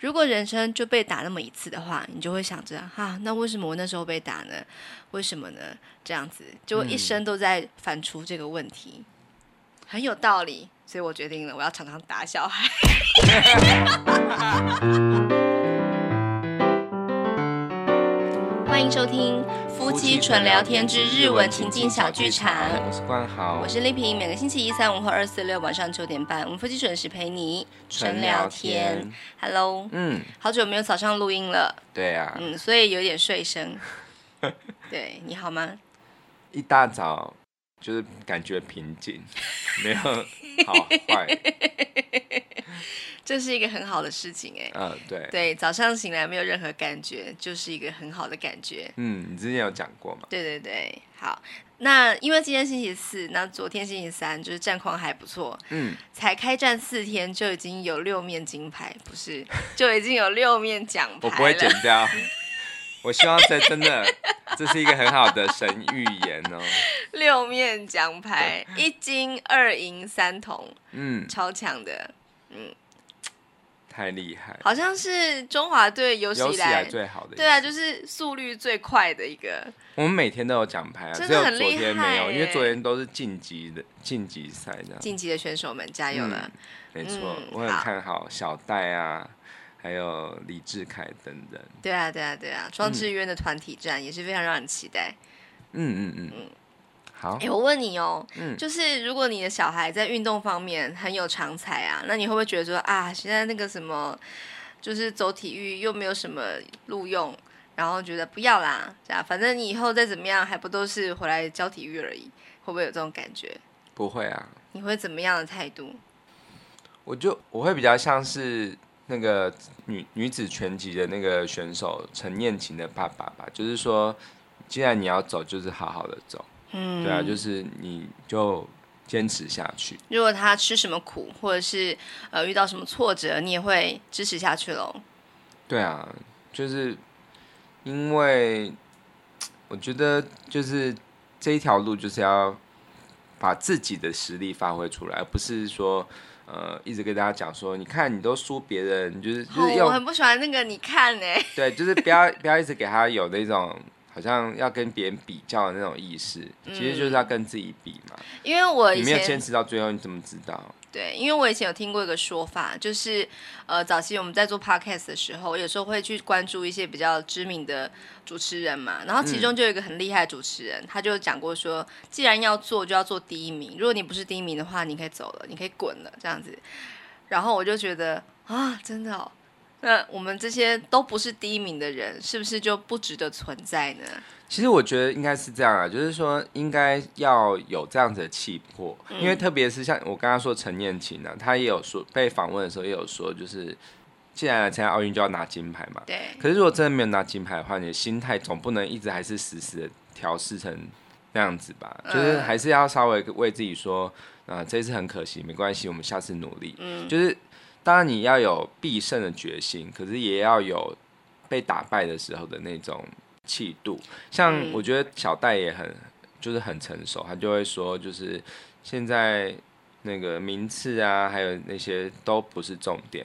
如果人生就被打那么一次的话，你就会想着啊，那为什么我那时候被打呢？为什么呢？这样子就一生都在反刍这个问题，嗯、很有道理。所以我决定了，我要常常打小孩。欢迎收听《夫妻纯聊天之日文情境小剧场》。我是冠豪，我是丽萍。每个星期一、三、五和二、四、六晚上九点半，我们夫妻准时陪你纯聊天。Hello，嗯，好久没有早上录音了。对呀、啊，嗯，所以有点睡声。对，你好吗？一大早就是感觉平静，没有好坏。这是一个很好的事情哎，嗯，对，对，早上醒来没有任何感觉，就是一个很好的感觉。嗯，你之前有讲过吗？对对对，好，那因为今天星期四，那昨天星期三就是战况还不错，嗯，才开战四天就已经有六面金牌，不是，就已经有六面奖牌。我不会剪掉，我希望这真的 这是一个很好的神预言哦。六面奖牌，一金二银三铜，嗯，超强的，嗯。太厉害，好像是中华队有史以来最好的，对啊，就是速率最快的一个。我们每天都有奖牌啊，只有昨天没有，因为昨天都是晋级的晋级赛的。晋级的选手们加油了！没错，我很看好小戴啊，还有李智凯等等。对啊，对啊，对啊，庄智渊的团体战也是非常让人期待。嗯嗯嗯嗯。好，哎，我问你哦，嗯，就是如果你的小孩在运动方面很有长才啊，那你会不会觉得说啊，现在那个什么，就是走体育又没有什么录用，然后觉得不要啦，这样反正你以后再怎么样，还不都是回来教体育而已？会不会有这种感觉？不会啊。你会怎么样的态度？我就我会比较像是那个女女子拳击的那个选手陈念琴的爸爸吧，就是说，既然你要走，就是好好的走。嗯，对啊，就是你就坚持下去。如果他吃什么苦，或者是呃遇到什么挫折，你也会支持下去喽。对啊，就是因为 我觉得就是这一条路就是要把自己的实力发挥出来，而不是说呃一直跟大家讲说，你看你都输别人，就是就是我很不喜欢那个你看呢。对，就是不要 不要一直给他有那种。好像要跟别人比较的那种意识，其实就是要跟自己比嘛。因为我以前你没有坚持到最后，你怎么知道？对，因为我以前有听过一个说法，就是呃，早期我们在做 podcast 的时候，我有时候会去关注一些比较知名的主持人嘛，然后其中就有一个很厉害的主持人，嗯、他就讲过说，既然要做，就要做第一名。如果你不是第一名的话，你可以走了，你可以滚了，这样子。然后我就觉得啊，真的哦。那我们这些都不是第一名的人，是不是就不值得存在呢？其实我觉得应该是这样啊，就是说应该要有这样子的气魄，嗯、因为特别是像我刚刚说陈念琴呢，他也有说被访问的时候也有说，就是既然来参加奥运就要拿金牌嘛。对。可是如果真的没有拿金牌的话，你的心态总不能一直还是死死的调试成那样子吧？嗯、就是还是要稍微为自己说，啊、呃，这次很可惜，没关系，我们下次努力。嗯。就是。当然你要有必胜的决心，可是也要有被打败的时候的那种气度。像我觉得小戴也很，就是很成熟，他就会说，就是现在那个名次啊，还有那些都不是重点，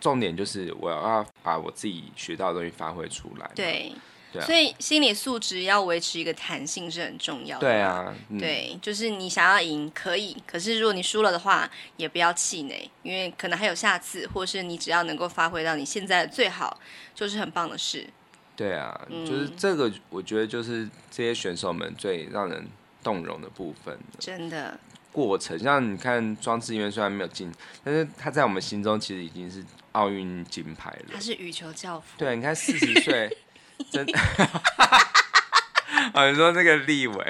重点就是我要把我自己学到的东西发挥出来。对。对啊，所以心理素质要维持一个弹性是很重要的。对啊，嗯、对，就是你想要赢可以，可是如果你输了的话，也不要气馁，因为可能还有下次，或是你只要能够发挥到你现在的最好，就是很棒的事。对啊，嗯、就是这个，我觉得就是这些选手们最让人动容的部分。真的。过程，像你看庄智渊虽然没有进，但是他在我们心中其实已经是奥运金牌了。他是羽球教父。对，你看四十岁。真的，哦，你说那个立伟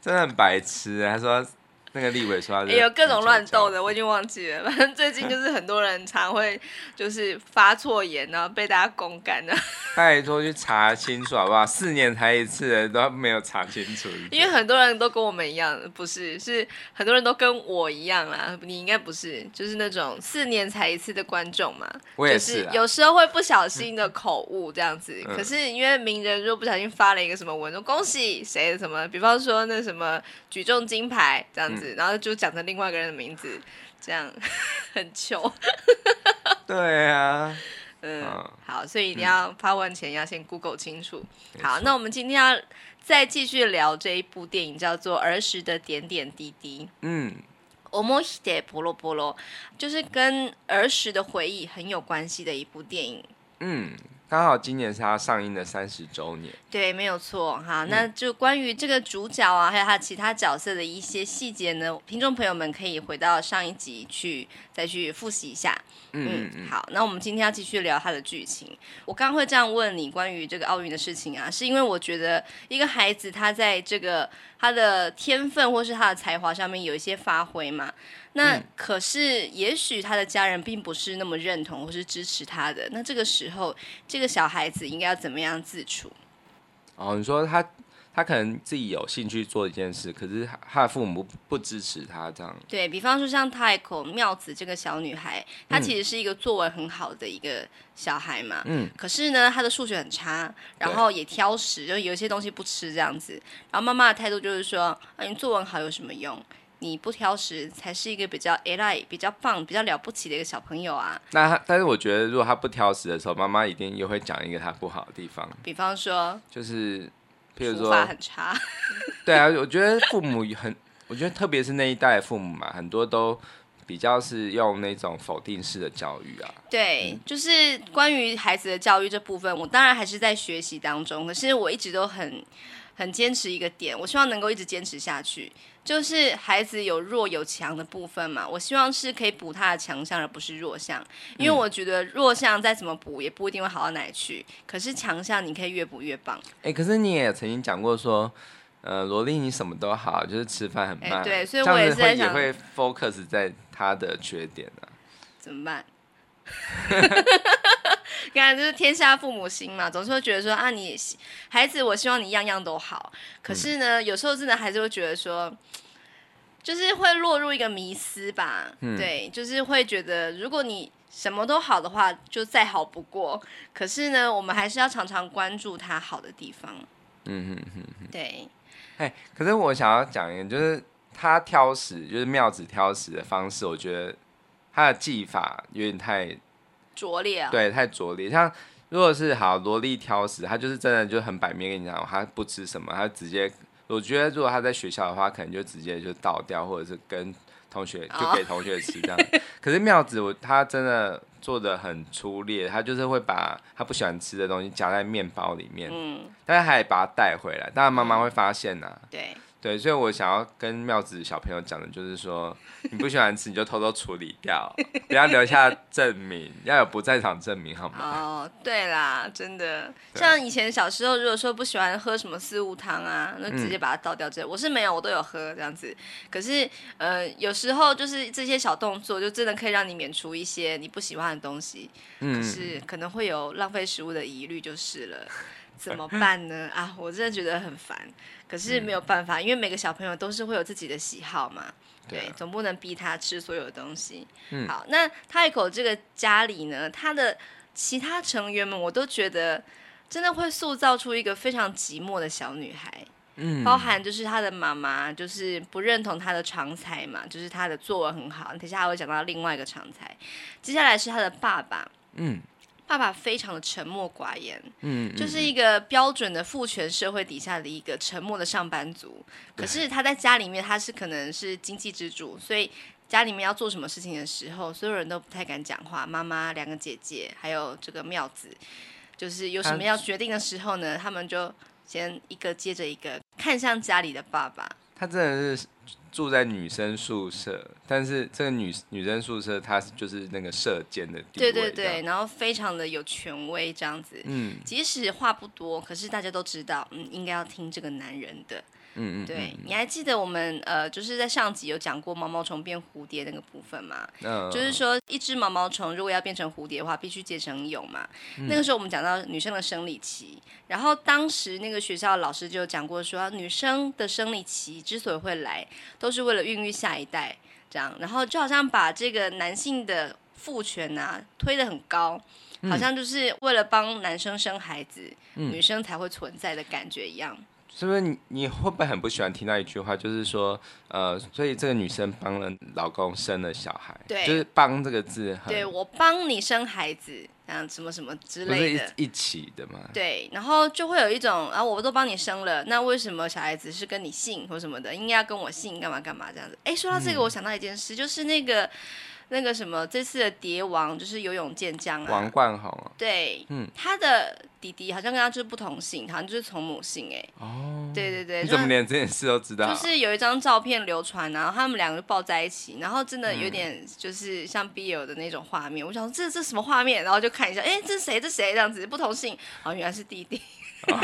真的很白痴，他说。那个立伟说他，也有各种乱斗的，我已经忘记了。反正最近就是很多人常会就是发错言，然后被大家公干的。拜托去查清楚好不好？四年才一次，都没有查清楚。因为很多人都跟我们一样，不是，是很多人都跟我一样啦。你应该不是，就是那种四年才一次的观众嘛。我也是，就是有时候会不小心的口误这样子。可是因为名人如果不小心发了一个什么文，说恭喜谁什么，比方说那什么举重金牌这样子。然后就讲成另外一个人的名字，这样 很糗。对啊，好，所以一定要发问前要先 Google 清楚。好，那我们今天要再继续聊这一部电影，叫做《儿时的点点滴滴》。嗯，思い出ポロポロ，就是跟儿时的回忆很有关系的一部电影。嗯。 刚好今年是他上映的三十周年，对，没有错哈。那就关于这个主角啊，还有他其他角色的一些细节呢，听众朋友们可以回到上一集去再去复习一下。嗯嗯，好，那我们今天要继续聊他的剧情。我刚刚会这样问你关于这个奥运的事情啊，是因为我觉得一个孩子他在这个他的天分或是他的才华上面有一些发挥嘛。那可是，也许他的家人并不是那么认同或是支持他的。那这个时候，这个小孩子应该要怎么样自处？哦，你说他他可能自己有兴趣做一件事，可是他的父母不不支持他这样。对，比方说，像太口妙子这个小女孩，她其实是一个作文很好的一个小孩嘛。嗯。可是呢，她的数学很差，然后也挑食，就有一些东西不吃这样子。然后妈妈的态度就是说：“啊，你作文好有什么用？”你不挑食才是一个比较 AI、比较棒、比较了不起的一个小朋友啊！那他，但是我觉得，如果他不挑食的时候，妈妈一定又会讲一个他不好的地方。比方说，就是，譬如说，法很差。对啊，我觉得父母很，我觉得特别是那一代父母嘛，很多都比较是用那种否定式的教育啊。对，嗯、就是关于孩子的教育这部分，我当然还是在学习当中，可是我一直都很。很坚持一个点，我希望能够一直坚持下去。就是孩子有弱有强的部分嘛，我希望是可以补他的强项，而不是弱项。因为我觉得弱项再怎么补也不一定会好到哪里去。可是强项你可以越补越棒。哎、欸，可是你也曾经讲过说，呃，萝莉你什么都好，就是吃饭很慢。欸、对，所以我也是在想，也会 focus 在他的缺点啊。怎么办？你看，就是天下父母心嘛，总是会觉得说啊，你孩子，我希望你样样都好。可是呢，嗯、有时候真的还是会觉得说，就是会落入一个迷思吧。嗯、对，就是会觉得，如果你什么都好的话，就再好不过。可是呢，我们还是要常常关注他好的地方。嗯嗯嗯嗯，对。哎，可是我想要讲一个，就是他挑食，就是妙子挑食的方式，我觉得他的技法有点太。拙劣啊！对，太拙劣。像如果是好萝莉挑食，他就是真的就很摆面跟你讲，他不吃什么，他直接。我觉得如果他在学校的话，可能就直接就倒掉，或者是跟同学就给同学吃这样。哦、可是妙子，我他真的做的很粗劣，他就是会把他不喜欢吃的东西夹在面包里面，嗯，但是还得把它带回来，当然妈妈会发现呐。对。对，所以我想要跟妙子小朋友讲的就是说，你不喜欢吃，你就偷偷处理掉，不要留下证明，要有不在场证明，好吗？哦，对啦，真的，像以前小时候，如果说不喜欢喝什么四物汤啊，那直接把它倒掉。这、嗯、我是没有，我都有喝这样子。可是，呃，有时候就是这些小动作，就真的可以让你免除一些你不喜欢的东西。嗯，可是可能会有浪费食物的疑虑，就是了。怎么 办呢？啊，我真的觉得很烦，可是没有办法，嗯、因为每个小朋友都是会有自己的喜好嘛，对，总不能逼他吃所有的东西。嗯、好，那太口这个家里呢，他的其他成员们，我都觉得真的会塑造出一个非常寂寞的小女孩。嗯，包含就是他的妈妈，就是不认同他的长才嘛，就是他的作文很好。等下还会讲到另外一个长才，接下来是他的爸爸。嗯。爸爸非常的沉默寡言，嗯，就是一个标准的父权社会底下的一个沉默的上班族。可是他在家里面，他是可能是经济支柱，所以家里面要做什么事情的时候，所有人都不太敢讲话。妈妈、两个姐姐，还有这个妙子，就是有什么要决定的时候呢，他们就先一个接着一个看向家里的爸爸。他真的是。住在女生宿舍，但是这个女女生宿舍，她就是那个射箭的地位，对对对，然后非常的有权威这样子，嗯，即使话不多，可是大家都知道，嗯，应该要听这个男人的。嗯嗯，对，你还记得我们呃，就是在上集有讲过毛毛虫变蝴蝶那个部分吗？嗯，就是说一只毛毛虫如果要变成蝴蝶的话，必须结成蛹嘛。嗯、那个时候我们讲到女生的生理期，然后当时那个学校老师就讲过说，女生的生理期之所以会来，都是为了孕育下一代，这样，然后就好像把这个男性的父权啊推得很高，好像就是为了帮男生生孩子，嗯、女生才会存在的感觉一样。是不是你你会不会很不喜欢听到一句话，就是说，呃，所以这个女生帮了老公生了小孩，对，就是帮这个字很，对，我帮你生孩子，这样什么什么之类的，不是一一起的嘛？对，然后就会有一种啊，我都帮你生了，那为什么小孩子是跟你姓或什么的，应该要跟我姓，干嘛干嘛这样子？哎，说到这个，我想到一件事，嗯、就是那个。那个什么，这次的蝶王就是游泳健将啊，王冠宏啊，对，嗯，他的弟弟好像跟他就是不同姓，好像就是从母姓哎，哦，对对对，你怎么连这件事都知道？就是有一张照片流传，然后他们两个抱在一起，然后真的有点就是像 BL 的那种画面。嗯、我想说这这什么画面？然后就看一下，哎，这是谁？这谁？这样子不同姓，哦，原来是弟弟。哦、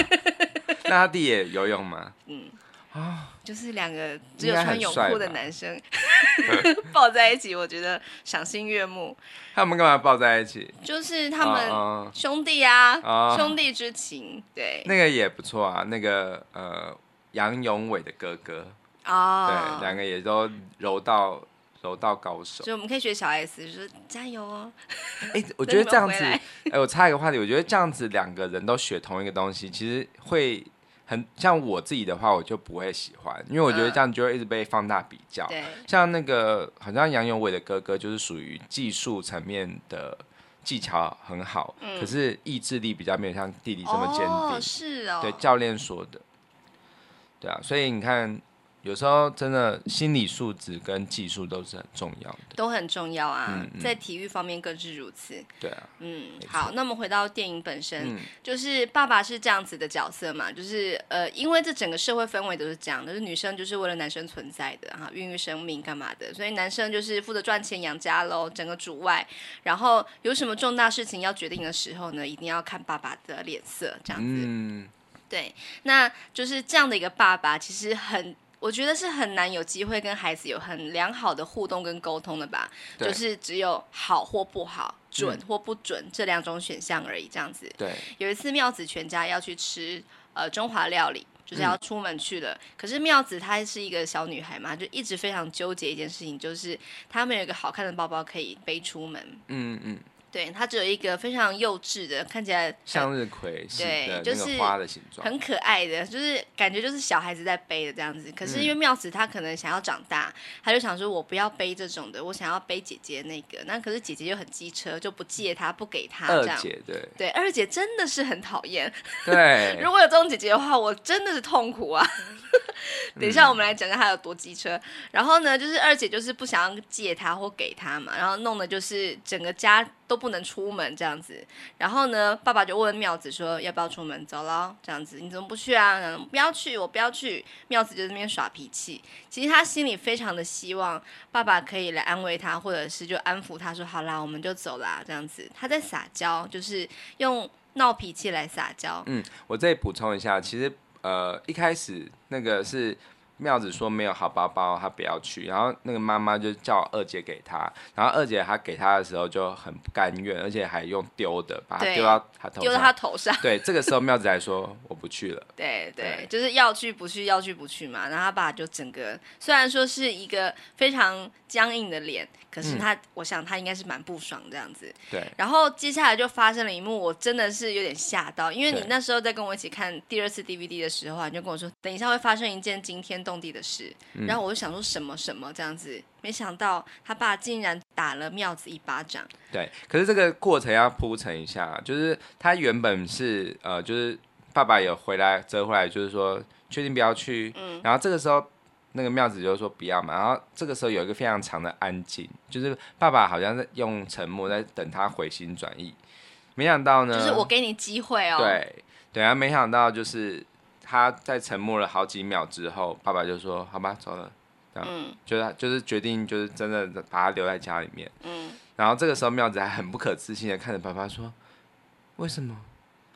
那他弟也游泳吗？嗯。啊，就是两个只有穿泳裤的男生 抱在一起，我觉得赏心悦目。他们干嘛抱在一起？就是他们兄弟啊，哦、兄弟之情。对，那个也不错啊。那个呃，杨永伟的哥哥哦，对，两个也都柔道柔道高手。所以我们可以学小 S，就是加油哦。哎、欸，我觉得这样子，哎、欸，我插一个话题，我觉得这样子两个人都学同一个东西，其实会。很像我自己的话，我就不会喜欢，因为我觉得这样就会一直被放大比较。对，像那个好像杨永伟的哥哥，就是属于技术层面的技巧很好，可是意志力比较没有像弟弟这么坚定。哦，是哦。对，教练说的。对啊，所以你看。有时候真的心理素质跟技术都是很重要的，都很重要啊，嗯嗯、在体育方面更是如此。对啊，嗯，好，那么回到电影本身，嗯、就是爸爸是这样子的角色嘛，就是呃，因为这整个社会氛围都是这样的，就是女生就是为了男生存在的哈，孕育生命干嘛的，所以男生就是负责赚钱养家喽，整个主外，然后有什么重大事情要决定的时候呢，一定要看爸爸的脸色，这样子。嗯，对，那就是这样的一个爸爸，其实很。我觉得是很难有机会跟孩子有很良好的互动跟沟通的吧，就是只有好或不好，准或不准、嗯、这两种选项而已，这样子。对，有一次妙子全家要去吃呃中华料理，就是要出门去了。嗯、可是妙子她是一个小女孩嘛，就一直非常纠结一件事情，就是她没有一个好看的包包可以背出门。嗯嗯。嗯对，它只有一个非常幼稚的，看起来向日葵对，就是花的形状，很可爱的，就是感觉就是小孩子在背的这样子。可是因为妙子她可能想要长大，她就想说，我不要背这种的，我想要背姐姐那个。那可是姐姐又很机车，就不借她，不给她。这样二姐对对，二姐真的是很讨厌。对，如果有这种姐姐的话，我真的是痛苦啊。等一下，我们来讲讲她有多机车。然后呢，就是二姐就是不想要借她或给她嘛，然后弄的就是整个家。都不能出门这样子，然后呢，爸爸就问妙子说要不要出门？走了这样子，你怎么不去啊？不要去，我不要去。妙子就在那边耍脾气。其实他心里非常的希望爸爸可以来安慰他，或者是就安抚他说好啦，我们就走啦这样子。他在撒娇，就是用闹脾气来撒娇。嗯，我再补充一下，其实呃一开始那个是。妙子说没有好包包，他不要去。然后那个妈妈就叫二姐给他，然后二姐她给他的时候就很不甘愿，而且还用丢的把他丢到他头上。丢到他头上。对，这个时候妙子还说我不去了。对 对，对就是要去不去，要去不去嘛。然后他爸就整个虽然说是一个非常僵硬的脸，可是他、嗯、我想他应该是蛮不爽这样子。对。然后接下来就发生了一幕，我真的是有点吓到，因为你那时候在跟我一起看第二次 DVD 的时候，啊你就跟我说，等一下会发生一件惊天动地的事，嗯、然后我就想说什么什么这样子，没想到他爸竟然打了妙子一巴掌。对，可是这个过程要铺陈一下，就是他原本是呃，就是爸爸有回来折回来，就是说确定不要去，嗯，然后这个时候那个妙子就说不要嘛，然后这个时候有一个非常长的安静，就是爸爸好像在用沉默在等他回心转意，没想到呢，就是我给你机会哦，对，对啊，没想到就是。他在沉默了好几秒之后，爸爸就说：“好吧，走了。”这样，嗯，就是就是决定，就是真的把他留在家里面。嗯，然后这个时候妙子还很不可置信的看着爸爸说：“为什么？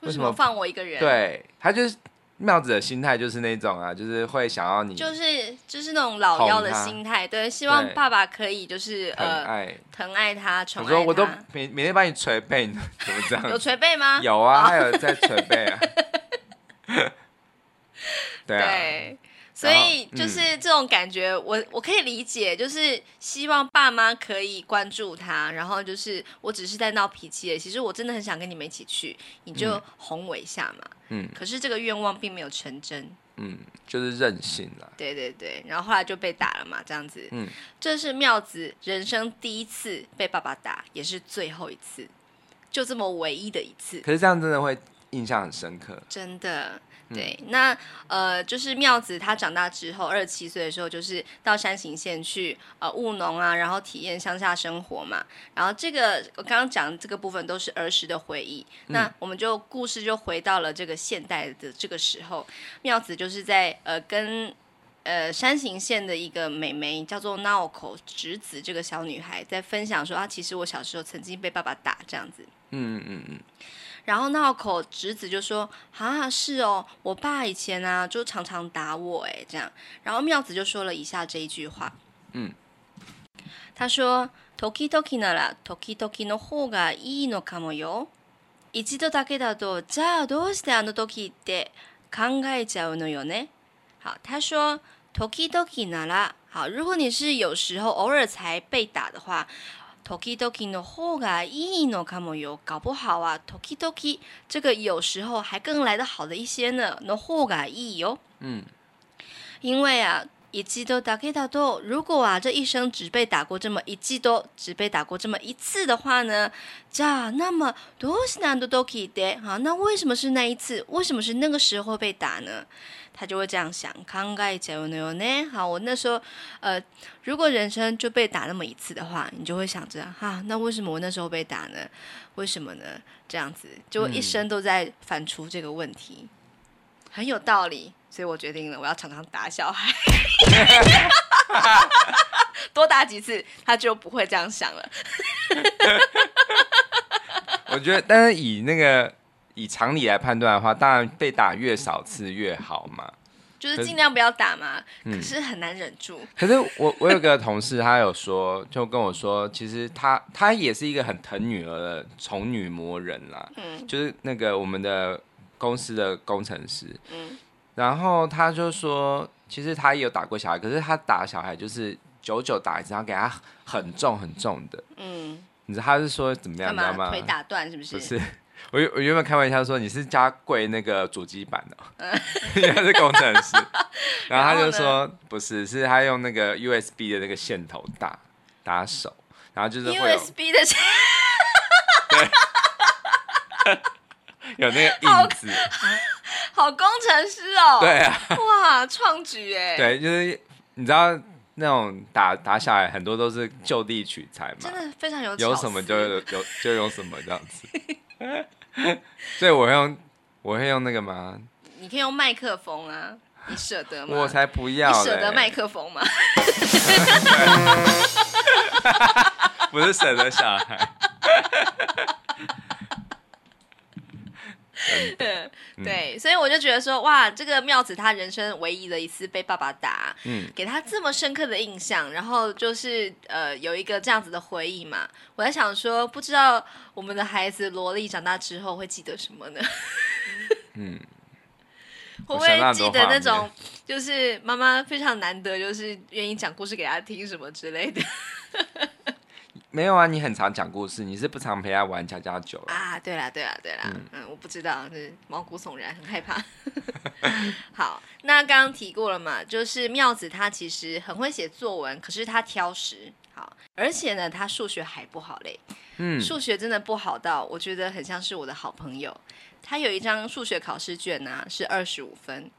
为什么放我一个人？”对，他就是妙子的心态就是那种啊，就是会想要你，就是就是那种老幺的心态，对，希望爸爸可以就是呃疼爱疼爱他，宠爱他。我说我都每每天帮你捶背呢，怎么这样？有捶背吗？有啊，他有在捶背啊。对，啊、对，所以就是这种感觉，嗯、我我可以理解，就是希望爸妈可以关注他，然后就是我只是在闹脾气，其实我真的很想跟你们一起去，你就哄我一下嘛。嗯，可是这个愿望并没有成真。嗯，就是任性了。对对对，然后后来就被打了嘛，这样子。嗯，这是妙子人生第一次被爸爸打，也是最后一次。就这么唯一的一次。可是这样真的会印象很深刻，真的。对，那呃，就是妙子他长大之后，二十七岁的时候，就是到山形县去呃务农啊，然后体验乡下生活嘛。然后这个我刚刚讲的这个部分都是儿时的回忆。嗯、那我们就故事就回到了这个现代的这个时候，妙子就是在呃跟呃山形县的一个美眉叫做 Naoko 直子这个小女孩在分享说啊，其实我小时候曾经被爸爸打这样子。嗯嗯嗯嗯。然后闹口侄子就说：“啊，是哦，我爸以前啊就常常打我哎，这样。”然后妙子就说了以下这一句话：“嗯，他说 toki toki なら toki toki の方がいいのかもよ。一度だけだとじゃあどうしてあの時って考えちゃうのよね。”好，他说 toki toki なら好，如果你是有时候偶尔才被打的话。时々の方がいいのかもよ，搞不好啊，时々这个有时候还更来得好的一些呢。の方がいい哟，嗯，因为啊，一度だけだと，如果啊这一生只被打过这么一度，只被打过这么一次的话呢，じゃ啊，那么どうしてあの时で，好，那为什么是那一次？为什么是那个时候被打呢？ 他就会这样想，考えちゃうのよね。好，我那时候，呃，如果人生就被打那么一次的话，你就会想着，哈、啊，那为什么我那时候被打呢？为什么呢？这样子，就一生都在反刍这个问题，嗯、很有道理。所以我决定了，我要常常打小孩，多打几次，他就不会这样想了。我觉得，但是以那个。 以常理来判断的话，当然被打越少次越好嘛，就是尽量不要打嘛。可是，很难忍住。可是我我有个同事，他有说，就跟我说，其实他他也是一个很疼女儿的宠女魔人啦。嗯，就是那个我们的公司的工程师。嗯，然后他就说，其实他也有打过小孩，可是他打小孩就是久久打一次，然后给他很重很重的。嗯，你知道他是说怎么样？干嘛？吗腿打断是不是？不是。我我原本开玩笑说，你是加贵那个主机板的，因为他是工程师，然后他就说不是，是他用那个 USB 的那个线头打打手，然后就是 USB 的线，对，有那个印子，好，好工程师哦，对啊，哇，创举哎，对，就是你知道那种打打下来很多都是就地取材嘛，真的非常有有什么就有有就用什么这样子。所以我会用，我会用那个吗？你可以用麦克风啊，你舍得吗？我才不要！你舍得麦克风吗？不是舍得小孩。对，对，所以我就觉得说，哇，这个妙子他人生唯一的一次被爸爸打，嗯，给他这么深刻的印象，然后就是呃有一个这样子的回忆嘛。我在想说，不知道我们的孩子萝莉长大之后会记得什么呢？嗯，会不会记得那种就是妈妈非常难得，就是愿意讲故事给他听什么之类的？没有啊，你很常讲故事，你是不常陪他玩家家酒啊？对啦，对啦，对啦，嗯，嗯，我不知道，是毛骨悚然，很害怕。好，那刚刚提过了嘛，就是妙子他其实很会写作文，可是他挑食，好，而且呢，他数学还不好嘞，嗯，数学真的不好到我觉得很像是我的好朋友，他有一张数学考试卷呢、啊，是二十五分，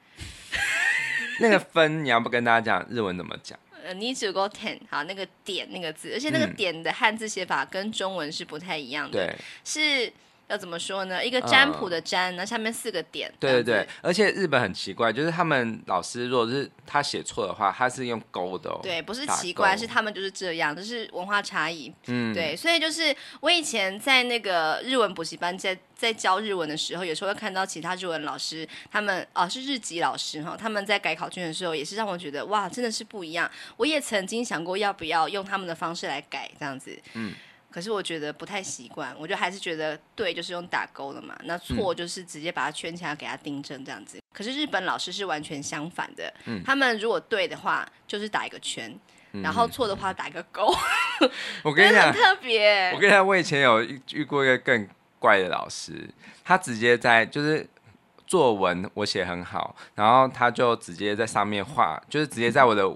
那个分你要不跟大家讲日文怎么讲？呃，你只够 ten 好，那个点那个字，而且那个点的汉字写法跟中文是不太一样的，嗯、是。要怎么说呢？一个占卜的占，那、嗯、下面四个点。对对对，而且日本很奇怪，就是他们老师如果是他写错的话，他是用勾的哦。对，不是奇怪，是他们就是这样，就是文化差异。嗯，对，所以就是我以前在那个日文补习班在在教日文的时候，有时候会看到其他日文老师，他们哦、啊、是日籍老师哈，他们在改考卷的时候，也是让我觉得哇，真的是不一样。我也曾经想过要不要用他们的方式来改这样子。嗯。可是我觉得不太习惯，我就还是觉得对，就是用打勾的嘛。那错就是直接把它圈起来，给它订正这样子。嗯、可是日本老师是完全相反的，嗯、他们如果对的话，就是打一个圈，嗯、然后错的话打一个勾。我跟你讲，很特别。我跟你讲，我以前有遇遇过一个更怪的老师，他直接在就是作文我写很好，然后他就直接在上面画，就是直接在我的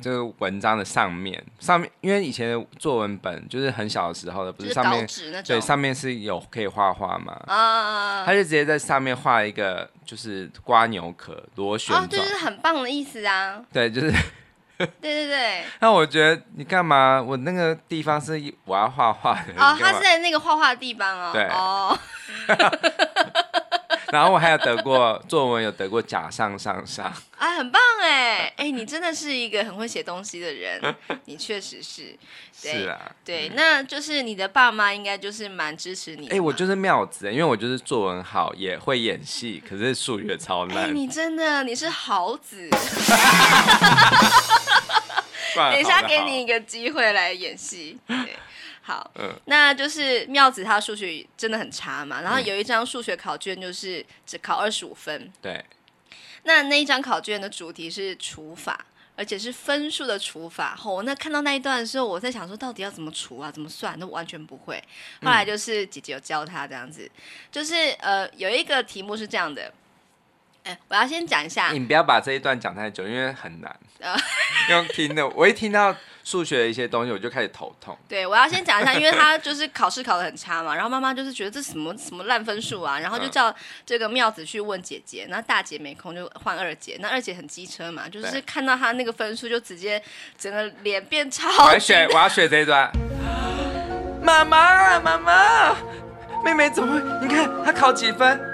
这个文章的上面上面，因为以前的作文本就是很小的时候的，不是上面是对上面是有可以画画嘛啊，他就直接在上面画一个就是瓜牛壳螺旋状，哦，就是很棒的意思啊，对，就是。对对对，那我觉得你干嘛？我那个地方是我要画画的哦，他是在那个画画的地方哦。对哦。然后我还有得过作文，有得过甲上上上。啊，很棒哎哎，你真的是一个很会写东西的人，你确实是。对是啊。对，那就是你的爸妈应该就是蛮支持你。哎，我就是妙子，因为我就是作文好，也会演戏，可是数学超烂。你真的你是豪子。等一下，给你一个机会来演戏。对，好，嗯，那就是妙子他数学真的很差嘛，然后有一张数学考卷就是只考二十五分。对，那那一张考卷的主题是除法，而且是分数的除法。哦，那看到那一段的时候，我在想说，到底要怎么除啊？怎么算？那完全不会。后来就是姐姐有教他这样子，就是呃，有一个题目是这样的。哎，我要先讲一下，你不要把这一段讲太久，因为很难。用听的，我一听到数学的一些东西，我就开始头痛。对，我要先讲一下，因为他就是考试考的很差嘛，然后妈妈就是觉得这什么什么烂分数啊，然后就叫这个妙子去问姐姐，那大姐没空就换二姐，那二姐很机车嘛，就是看到他那个分数就直接整个脸变超。我要选，我要选这一段。妈妈，妈妈，妹妹怎么会？你看她考几分？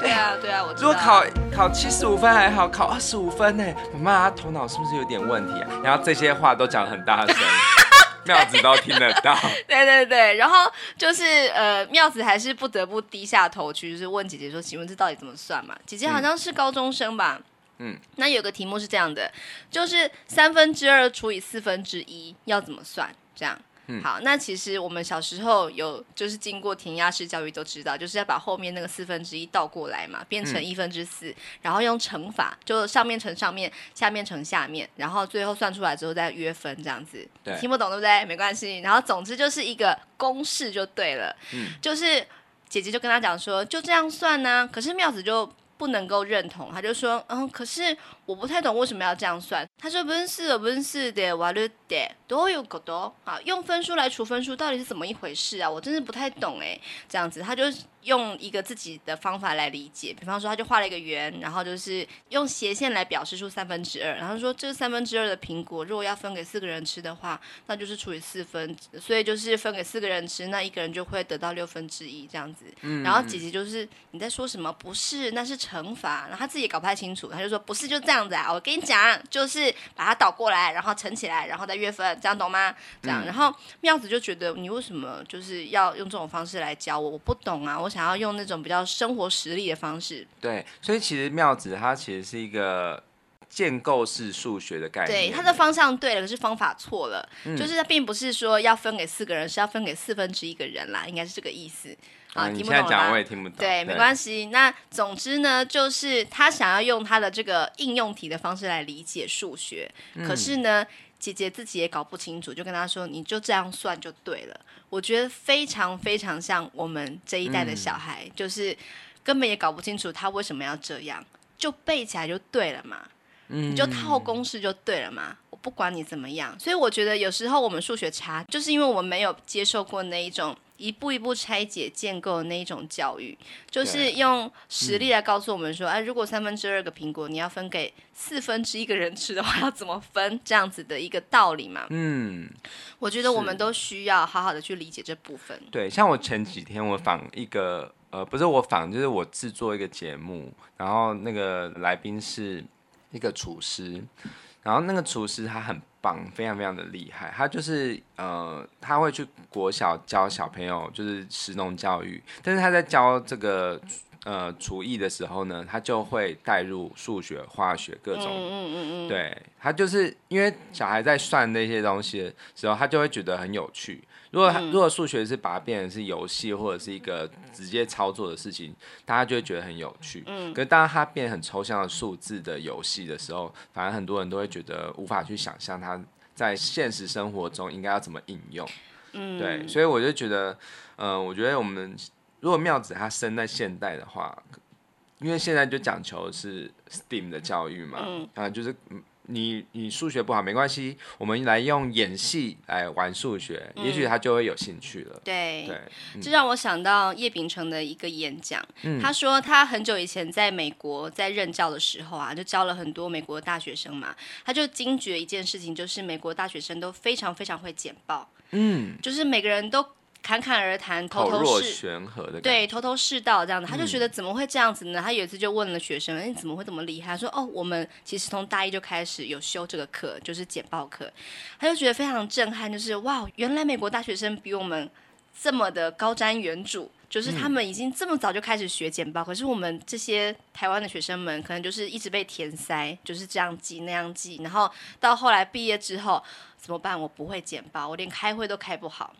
对啊，对啊，我。如果考考七十五分还好，考二十五分呢？妈头脑是不是有点问题啊？然后这些话都讲很大声，妙子都听得到。对对对，然后就是呃，妙子还是不得不低下头去，就是问姐姐说：“请问这到底怎么算嘛？”姐姐好像是高中生吧？嗯，那有个题目是这样的，就是三分之二除以四分之一要怎么算？这样。好，那其实我们小时候有就是经过填鸭式教育都知道，就是要把后面那个四分之一倒过来嘛，变成一分之四，然后用乘法，就上面乘上面，下面乘下面，然后最后算出来之后再约分这样子。对，听不懂对不对？没关系。然后总之就是一个公式就对了。嗯，就是姐姐就跟他讲说，就这样算呢、啊。可是妙子就不能够认同，他就说，嗯，可是我不太懂为什么要这样算。他说不是的，不是的，瓦律的都有个多啊，用分数来除分数到底是怎么一回事啊？我真是不太懂哎，这样子他就。用一个自己的方法来理解，比方说，他就画了一个圆，然后就是用斜线来表示出三分之二，然后说这三分之二的苹果，如果要分给四个人吃的话，那就是除以四分，所以就是分给四个人吃，那一个人就会得到六分之一这样子。嗯，然后姐姐就是你在说什么？不是，那是乘法。然后他自己也搞不太清楚，他就说不是就这样子啊，我跟你讲，就是把它倒过来，然后乘起来，然后再约分，这样懂吗？这样，然后妙子就觉得你为什么就是要用这种方式来教我？我不懂啊，我。想要用那种比较生活实力的方式，对，所以其实妙子它其实是一个建构式数学的概念，对，它的方向对了，可是方法错了，嗯、就是它并不是说要分给四个人，是要分给四分之一个人啦，应该是这个意思啊。嗯、听不懂吗？我也听不懂，对，没关系。那总之呢，就是他想要用他的这个应用题的方式来理解数学，嗯、可是呢。姐姐自己也搞不清楚，就跟他说：“你就这样算就对了。”我觉得非常非常像我们这一代的小孩，嗯、就是根本也搞不清楚他为什么要这样，就背起来就对了嘛，嗯、你就套公式就对了嘛。我不管你怎么样，所以我觉得有时候我们数学差，就是因为我们没有接受过那一种。一步一步拆解建构的那一种教育，就是用实力来告诉我们说，哎、如果三分之二个苹果你要分给四分之一个人吃的话，要怎么分？这样子的一个道理嘛。嗯，我觉得我们都需要好好的去理解这部分。对，像我前几天我访一个，呃，不是我访，就是我制作一个节目，然后那个来宾是一个厨师，然后那个厨师他很。棒，非常非常的厉害。他就是呃，他会去国小教小朋友，就是食农教育。但是他在教这个呃厨艺的时候呢，他就会带入数学、化学各种。嗯嗯嗯嗯。对，他就是因为小孩在算那些东西的时候，他就会觉得很有趣。如果他如果数学是把它变成是游戏或者是一个直接操作的事情，大家就会觉得很有趣。嗯，可是当它变很抽象的数字的游戏的时候，反而很多人都会觉得无法去想象它在现实生活中应该要怎么应用。嗯，对，所以我就觉得，嗯、呃，我觉得我们如果妙子他生在现代的话，因为现在就讲求是 STEAM 的教育嘛，嗯，啊，就是你你数学不好没关系，我们来用演戏来玩数学，嗯、也许他就会有兴趣了。对对，这让我想到叶秉成的一个演讲，嗯、他说他很久以前在美国在任教的时候啊，就教了很多美国的大学生嘛，他就惊觉一件事情，就是美国大学生都非常非常会简报，嗯，就是每个人都。侃侃而谈，头头是道，对，头头是道这样子，他就觉得怎么会这样子呢？嗯、他有一次就问了学生：“你怎么会这么厉害？”他说：“哦，我们其实从大一就开始有修这个课，就是简报课。”他就觉得非常震撼，就是哇，原来美国大学生比我们这么的高瞻远瞩，就是他们已经这么早就开始学简报。嗯、可是我们这些台湾的学生们，可能就是一直被填塞，就是这样记那样记，然后到后来毕业之后怎么办？我不会简报，我连开会都开不好。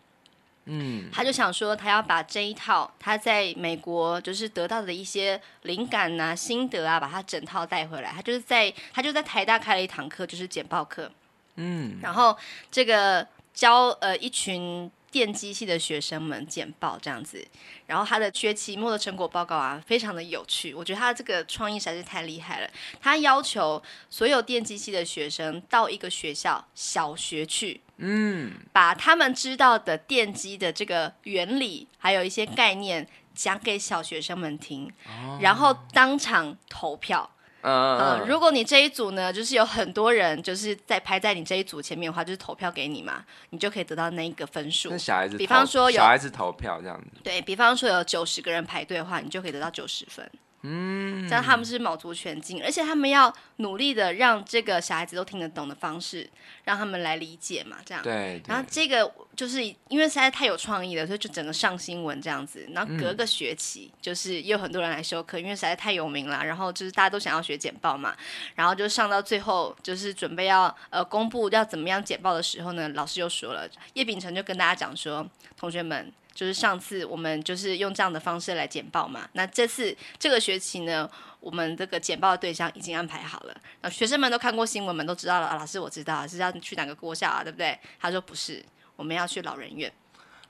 嗯，他就想说，他要把这一套他在美国就是得到的一些灵感啊、心得啊，把它整套带回来。他就是在他就在台大开了一堂课，就是简报课。嗯，然后这个教呃一群电机系的学生们简报这样子，然后他的学期末的成果报告啊，非常的有趣。我觉得他这个创意实在是太厉害了。他要求所有电机系的学生到一个学校小学去。嗯，把他们知道的电机的这个原理，还有一些概念讲给小学生们听，哦、然后当场投票。嗯、如果你这一组呢，就是有很多人就是在排在你这一组前面的话，就是投票给你嘛，你就可以得到那一个分数。那小孩子，比方说有小孩子投票这样子。对，比方说有九十个人排队的话，你就可以得到九十分。嗯，这样他们是卯足全劲，而且他们要努力的让这个小孩子都听得懂的方式，让他们来理解嘛，这样。对。对，然后这个就是因为实在太有创意了，所以就整个上新闻这样子。然后隔个学期，就是也有很多人来修课，因为实在太有名了。然后就是大家都想要学简报嘛，然后就上到最后，就是准备要呃公布要怎么样简报的时候呢，老师又说了，叶秉成就跟大家讲说，同学们。就是上次我们就是用这样的方式来简报嘛，那这次这个学期呢，我们这个简报的对象已经安排好了，那学生们都看过新闻们都知道了啊，老师我知道是要去哪个国校啊，对不对？他说不是，我们要去老人院。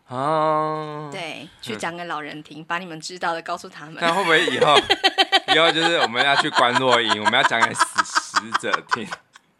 哦，对，去讲给老人听，把你们知道的告诉他们。那会不会以后 以后就是我们要去关落营，我们要讲给死死者听？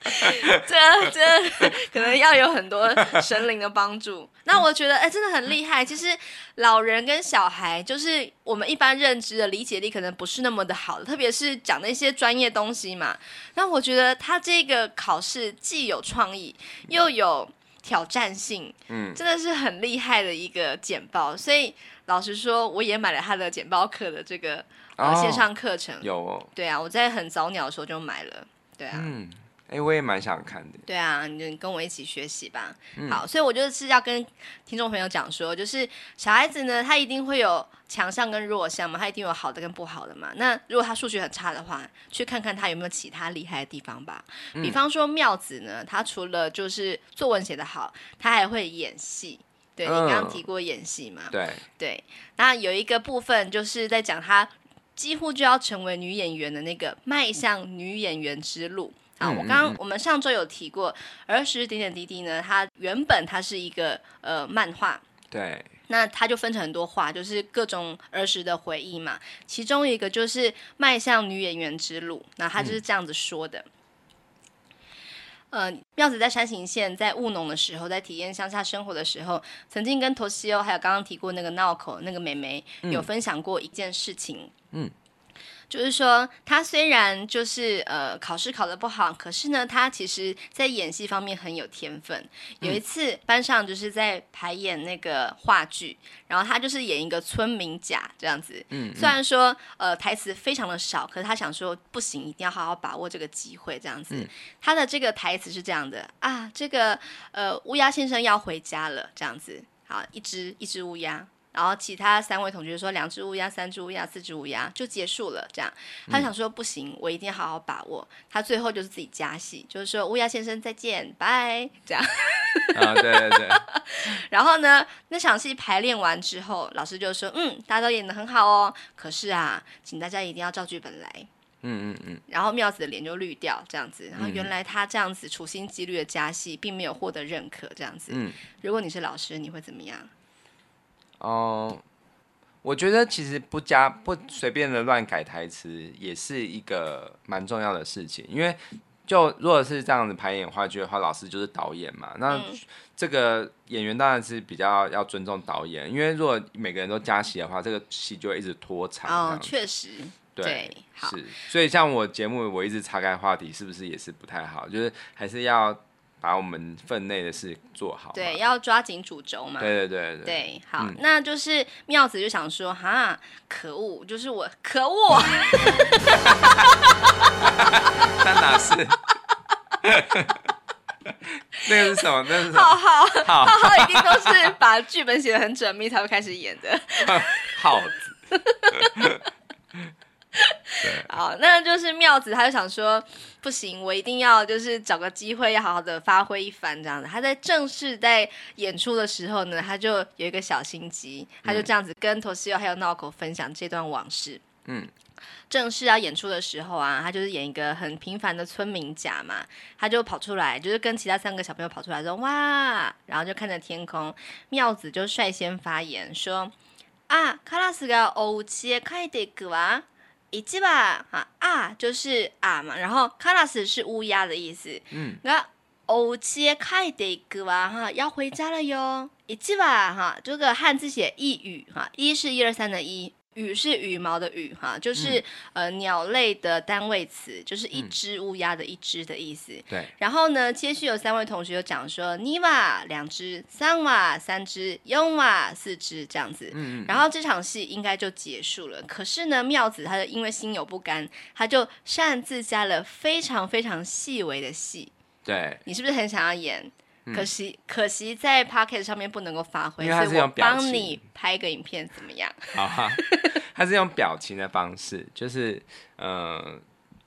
这这可能要有很多神灵的帮助。那我觉得，哎，真的很厉害。其实老人跟小孩，就是我们一般认知的理解力可能不是那么的好的，特别是讲那些专业东西嘛。那我觉得他这个考试既有创意，又有挑战性，嗯，真的是很厉害的一个简报。所以老实说，我也买了他的简报课的这个呃线上课程。有哦，对啊，我在很早鸟的时候就买了。对啊，嗯。哎、欸，我也蛮想看的。对啊，你跟我一起学习吧。嗯、好，所以我就是要跟听众朋友讲说，就是小孩子呢，他一定会有强项跟弱项嘛，他一定有好的跟不好的嘛。那如果他数学很差的话，去看看他有没有其他厉害的地方吧。嗯、比方说妙子呢，他除了就是作文写得好，他还会演戏。对，你刚刚提过演戏嘛？对对。那有一个部分就是在讲他几乎就要成为女演员的那个迈向女演员之路。啊，我刚刚我们上周有提过儿时点点滴滴呢，它原本它是一个呃漫画，对，那它就分成很多画，就是各种儿时的回忆嘛。其中一个就是迈向女演员之路，那他就是这样子说的。嗯、呃，妙子在山形县在务农的时候，在体验乡下生活的时候，曾经跟 Toshio 还有刚刚提过那个闹口那个妹妹有分享过一件事情。嗯。就是说，他虽然就是呃考试考得不好，可是呢，他其实在演戏方面很有天分。有一次班上就是在排演那个话剧，然后他就是演一个村民甲这样子。嗯，嗯，虽然说呃台词非常的少，可是他想说不行，一定要好好把握这个机会这样子。嗯，他的这个台词是这样的啊，这个呃乌鸦先生要回家了这样子。好，一只一只乌鸦。然后其他三位同学说两只乌鸦、三只乌鸦、四只乌鸦就结束了。这样，他想说不行，我一定要好好把握。他最后就是自己加戏，就是说乌鸦先生再见，拜。这样。啊，对对对。然后呢，那场戏排练完之后，老师就说：“嗯，大家都演得很好哦。可是啊，请大家一定要照剧本来。”嗯嗯嗯。然后妙子的脸就绿掉，这样子。然后原来他这样子处心积虑的加戏，并没有获得认可，这样子。嗯。如果你是老师，你会怎么样？哦，我觉得其实不加不随便的乱改台词也是一个蛮重要的事情，因为就如果是这样子排演话剧的话，老师就是导演嘛，那这个演员当然是比较要尊重导演，因为如果每个人都加戏的话，这个戏就会一直拖长。哦，确实，对，对是，所以像我节目我一直岔开话题，是不是也是不太好？就是还是要。把我们分内的事做好，对，要抓紧主轴嘛。对对对对，对，好，嗯、那就是妙子就想说，哈，可恶，就是我，可恶，那哪是？那个是什么？那是什么？浩浩，浩浩一定都是把剧本写得很缜密才会开始演的。耗子。好，那就是妙子，他就想说，不行，我一定要就是找个机会，要好好的发挥一番这样子。他在正式在演出的时候呢，他就有一个小心机，他就这样子跟 Toshio 还有闹口分享这段往事。嗯，正式要演出的时候啊，他就是演一个很平凡的村民甲嘛，他就跑出来，就是跟其他三个小朋友跑出来说哇，然后就看着天空，妙子就率先发言说啊，卡拉斯がお家へ帰っていくわ。 一只吧，哈啊，就是啊嘛，然后卡拉斯是乌鸦的意思，嗯，那欧切开的个哇哈，要回家了哟，一只吧，哈，这个汉字写一语哈，一是一二三的一。羽是羽毛的羽哈，就是、嗯、呃鸟类的单位词，就是一只乌鸦的一只的意思。对。然后呢，接续有三位同学有讲说，尼瓦两只，三瓦三只，雍瓦四只这样子。嗯，嗯。然后这场戏应该就结束了。可是呢，妙子他就因为心有不甘，他就擅自加了非常非常细微的戏。对。你是不是很想要演？可惜，可惜在 Podcast 上面不能够发挥，因为他是用表帮你拍个影片怎么样？好哈，他 是用表情的方式，就是呃，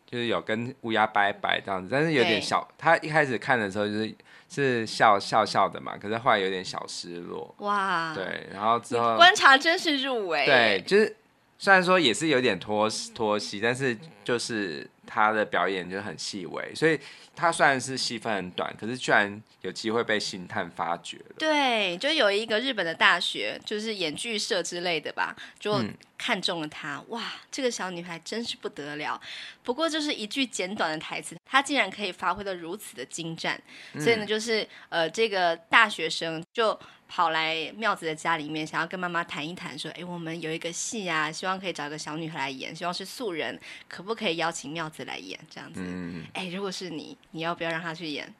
就是有跟乌鸦拜拜这样子，但是有点小。他一开始看的时候就是是笑笑笑的嘛，可是后来有点小失落。哇，对，然后之后观察真是入围。对，就是虽然说也是有点拖拖戏，但是就是他的表演就很细微，所以。他虽然是戏份很短，可是居然有机会被星探发掘了。对，就有一个日本的大学，就是演剧社之类的吧，就看中了她。嗯、哇，这个小女孩真是不得了。不过就是一句简短的台词，她竟然可以发挥得如此的精湛。嗯、所以呢，就是呃，这个大学生就。跑来妙子的家里面，想要跟妈妈谈一谈，说：“哎，我们有一个戏啊，希望可以找个小女孩来演，希望是素人，可不可以邀请妙子来演？这样子。嗯”哎，如果是你，你要不要让她去演？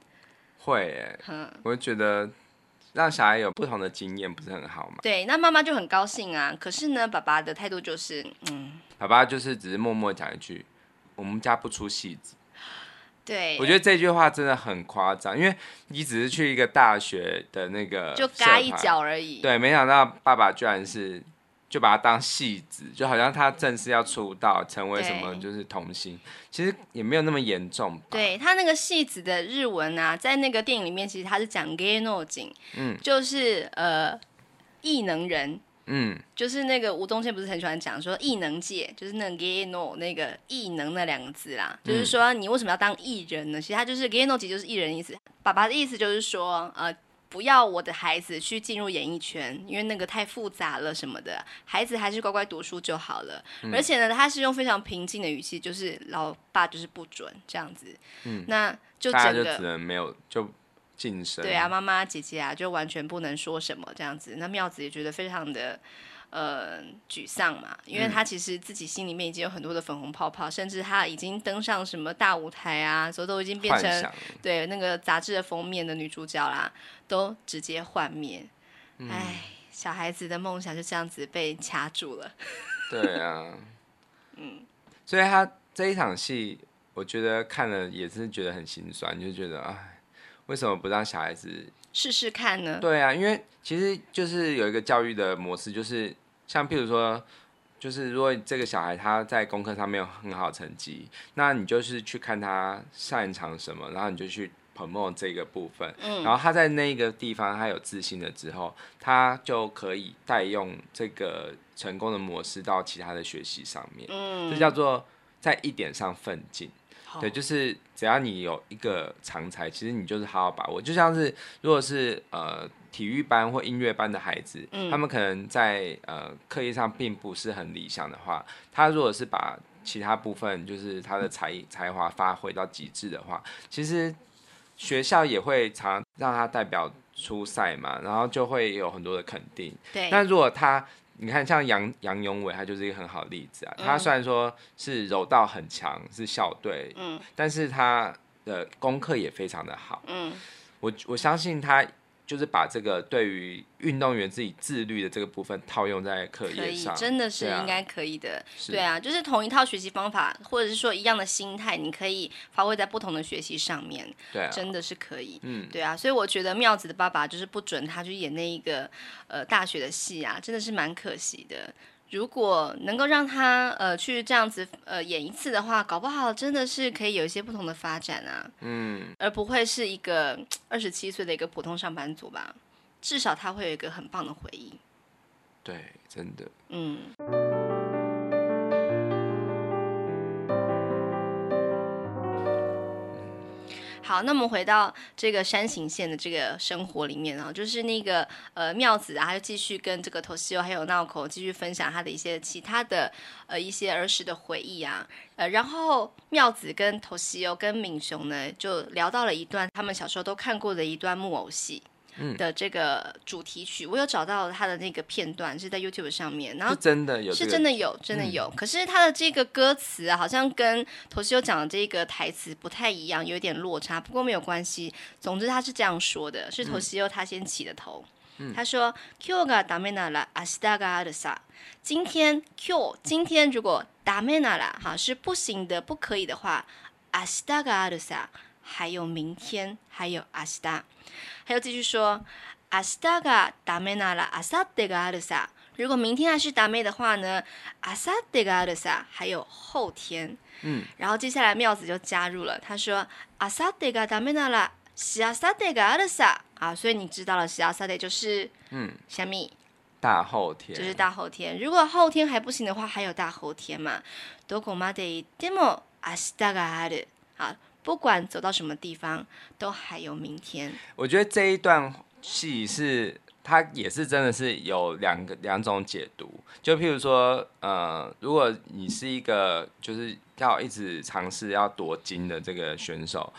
会，我觉得让小孩有不同的经验不是很好吗？对，那妈妈就很高兴啊。可是呢，爸爸的态度就是，嗯，爸爸就是只是默默讲一句：“我们家不出戏子。”对，我觉得这句话真的很夸张，因为你只是去一个大学的那个就嘎一脚而已。对，没想到爸爸居然是就把他当戏子，就好像他正式要出道，成为什么就是童星，其实也没有那么严重。对，他那个戏子的日文啊，在那个电影里面，其实他是讲芸能人，嗯，就是呃异能人。嗯，就是那个吴宗宪不是很喜欢讲说异能界，就是那个芸能那个异能那两个字啦，嗯、就是说你为什么要当艺人呢？其实他就是芸能界就是艺人的意思。爸爸的意思就是说，呃，不要我的孩子去进入演艺圈，因为那个太复杂了什么的，孩子还是乖乖读书就好了。嗯、而且呢，他是用非常平静的语气，就是老爸就是不准这样子。嗯，那就整个就只能没有就。对啊，妈妈姐姐啊，就完全不能说什么这样子。那妙子也觉得非常的呃沮丧嘛，因为她其实自己心里面已经有很多的粉红泡泡，嗯、甚至她已经登上什么大舞台啊，所以都已经变成想对那个杂志的封面的女主角啦，都直接幻灭。嗯、唉，小孩子的梦想就这样子被掐住了。对啊，嗯，所以他这一场戏，我觉得看了也是觉得很心酸，就觉得啊。为什么不让小孩子试试看呢？对啊，因为其实就是有一个教育的模式，就是像譬如说，就是如果这个小孩他在功课上面有很好成绩，那你就是去看他擅长什么，然后你就去 promote 这个部分，嗯，然后他在那个地方他有自信了之后，他就可以带用这个成功的模式到其他的学习上面，嗯，这叫做在一点上奋进。对，就是只要你有一个长才，其实你就是好好把握。就像是，如果是呃体育班或音乐班的孩子，嗯他们可能在呃课业上并不是很理想的话，他如果是把其他部分就是他的才艺才华发挥到极致的话，其实学校也会常让他代表出赛嘛，然后就会有很多的肯定。对。那如果他你看像杨杨永伟，他就是一个很好的例子啊。他虽然说是柔道很强，是校队，嗯，但是他的功课也非常的好，嗯，我我相信他。就是把这个对于运动员自己自律的这个部分套用在课业上，真的是应该可以的。对啊，对啊，就是同一套学习方法，或者是说一样的心态，你可以发挥在不同的学习上面。对啊，真的是可以。嗯，对啊，所以我觉得妙子的爸爸就是不准他去演那一个呃大学的戏啊，真的是蛮可惜的。如果能够让他呃去这样子呃演一次的话，搞不好真的是可以有一些不同的发展啊。嗯，而不会是一个二十七岁的一个普通上班族吧？至少他会有一个很棒的回忆。对，真的。嗯。好，那我们回到这个山形县的这个生活里面啊，就是那个呃妙子啊，他就继续跟这个头西欧还有闹口继续分享他的一些其他的呃一些儿时的回忆啊，呃，然后妙子跟头西欧跟敏雄呢就聊到了一段他们小时候都看过的一段木偶戏。的这个主题曲，我有找到他的那个片段，是在 YouTube 上面，然后是真的有，是真的有，真的有。可是他的这个歌词啊，好像跟 Toshio 讲的这个台词不太一样，有一点落差。不过没有关系，总之他是这样说的，是 Toshio 他先起的头。他说：“今日がダメなら明日があるさ。今天，今日，今天如果ダメなら哈是不行的，不可以的话，明日があるさ， 还有明天，还有明日。”还有继续说，明日がダメなら明后日があるさ。如果明天还是ダメ的话呢，明后日があるさ，还有后天。嗯，然后接下来妙子就加入了，他说，明后日がダメならしあさってがあるさ。啊，所以你知道了，しあさって就是嗯，虾米？大后天，就是大后天。如果后天还不行的话，还有大后天嘛。どこまで行っても明日がある。好。 不管走到什么地方，都还有明天。我觉得这一段戏是，它也是真的是有两个两种解读。就譬如说，呃，如果你是一个就是要一直尝试要夺金的这个选手。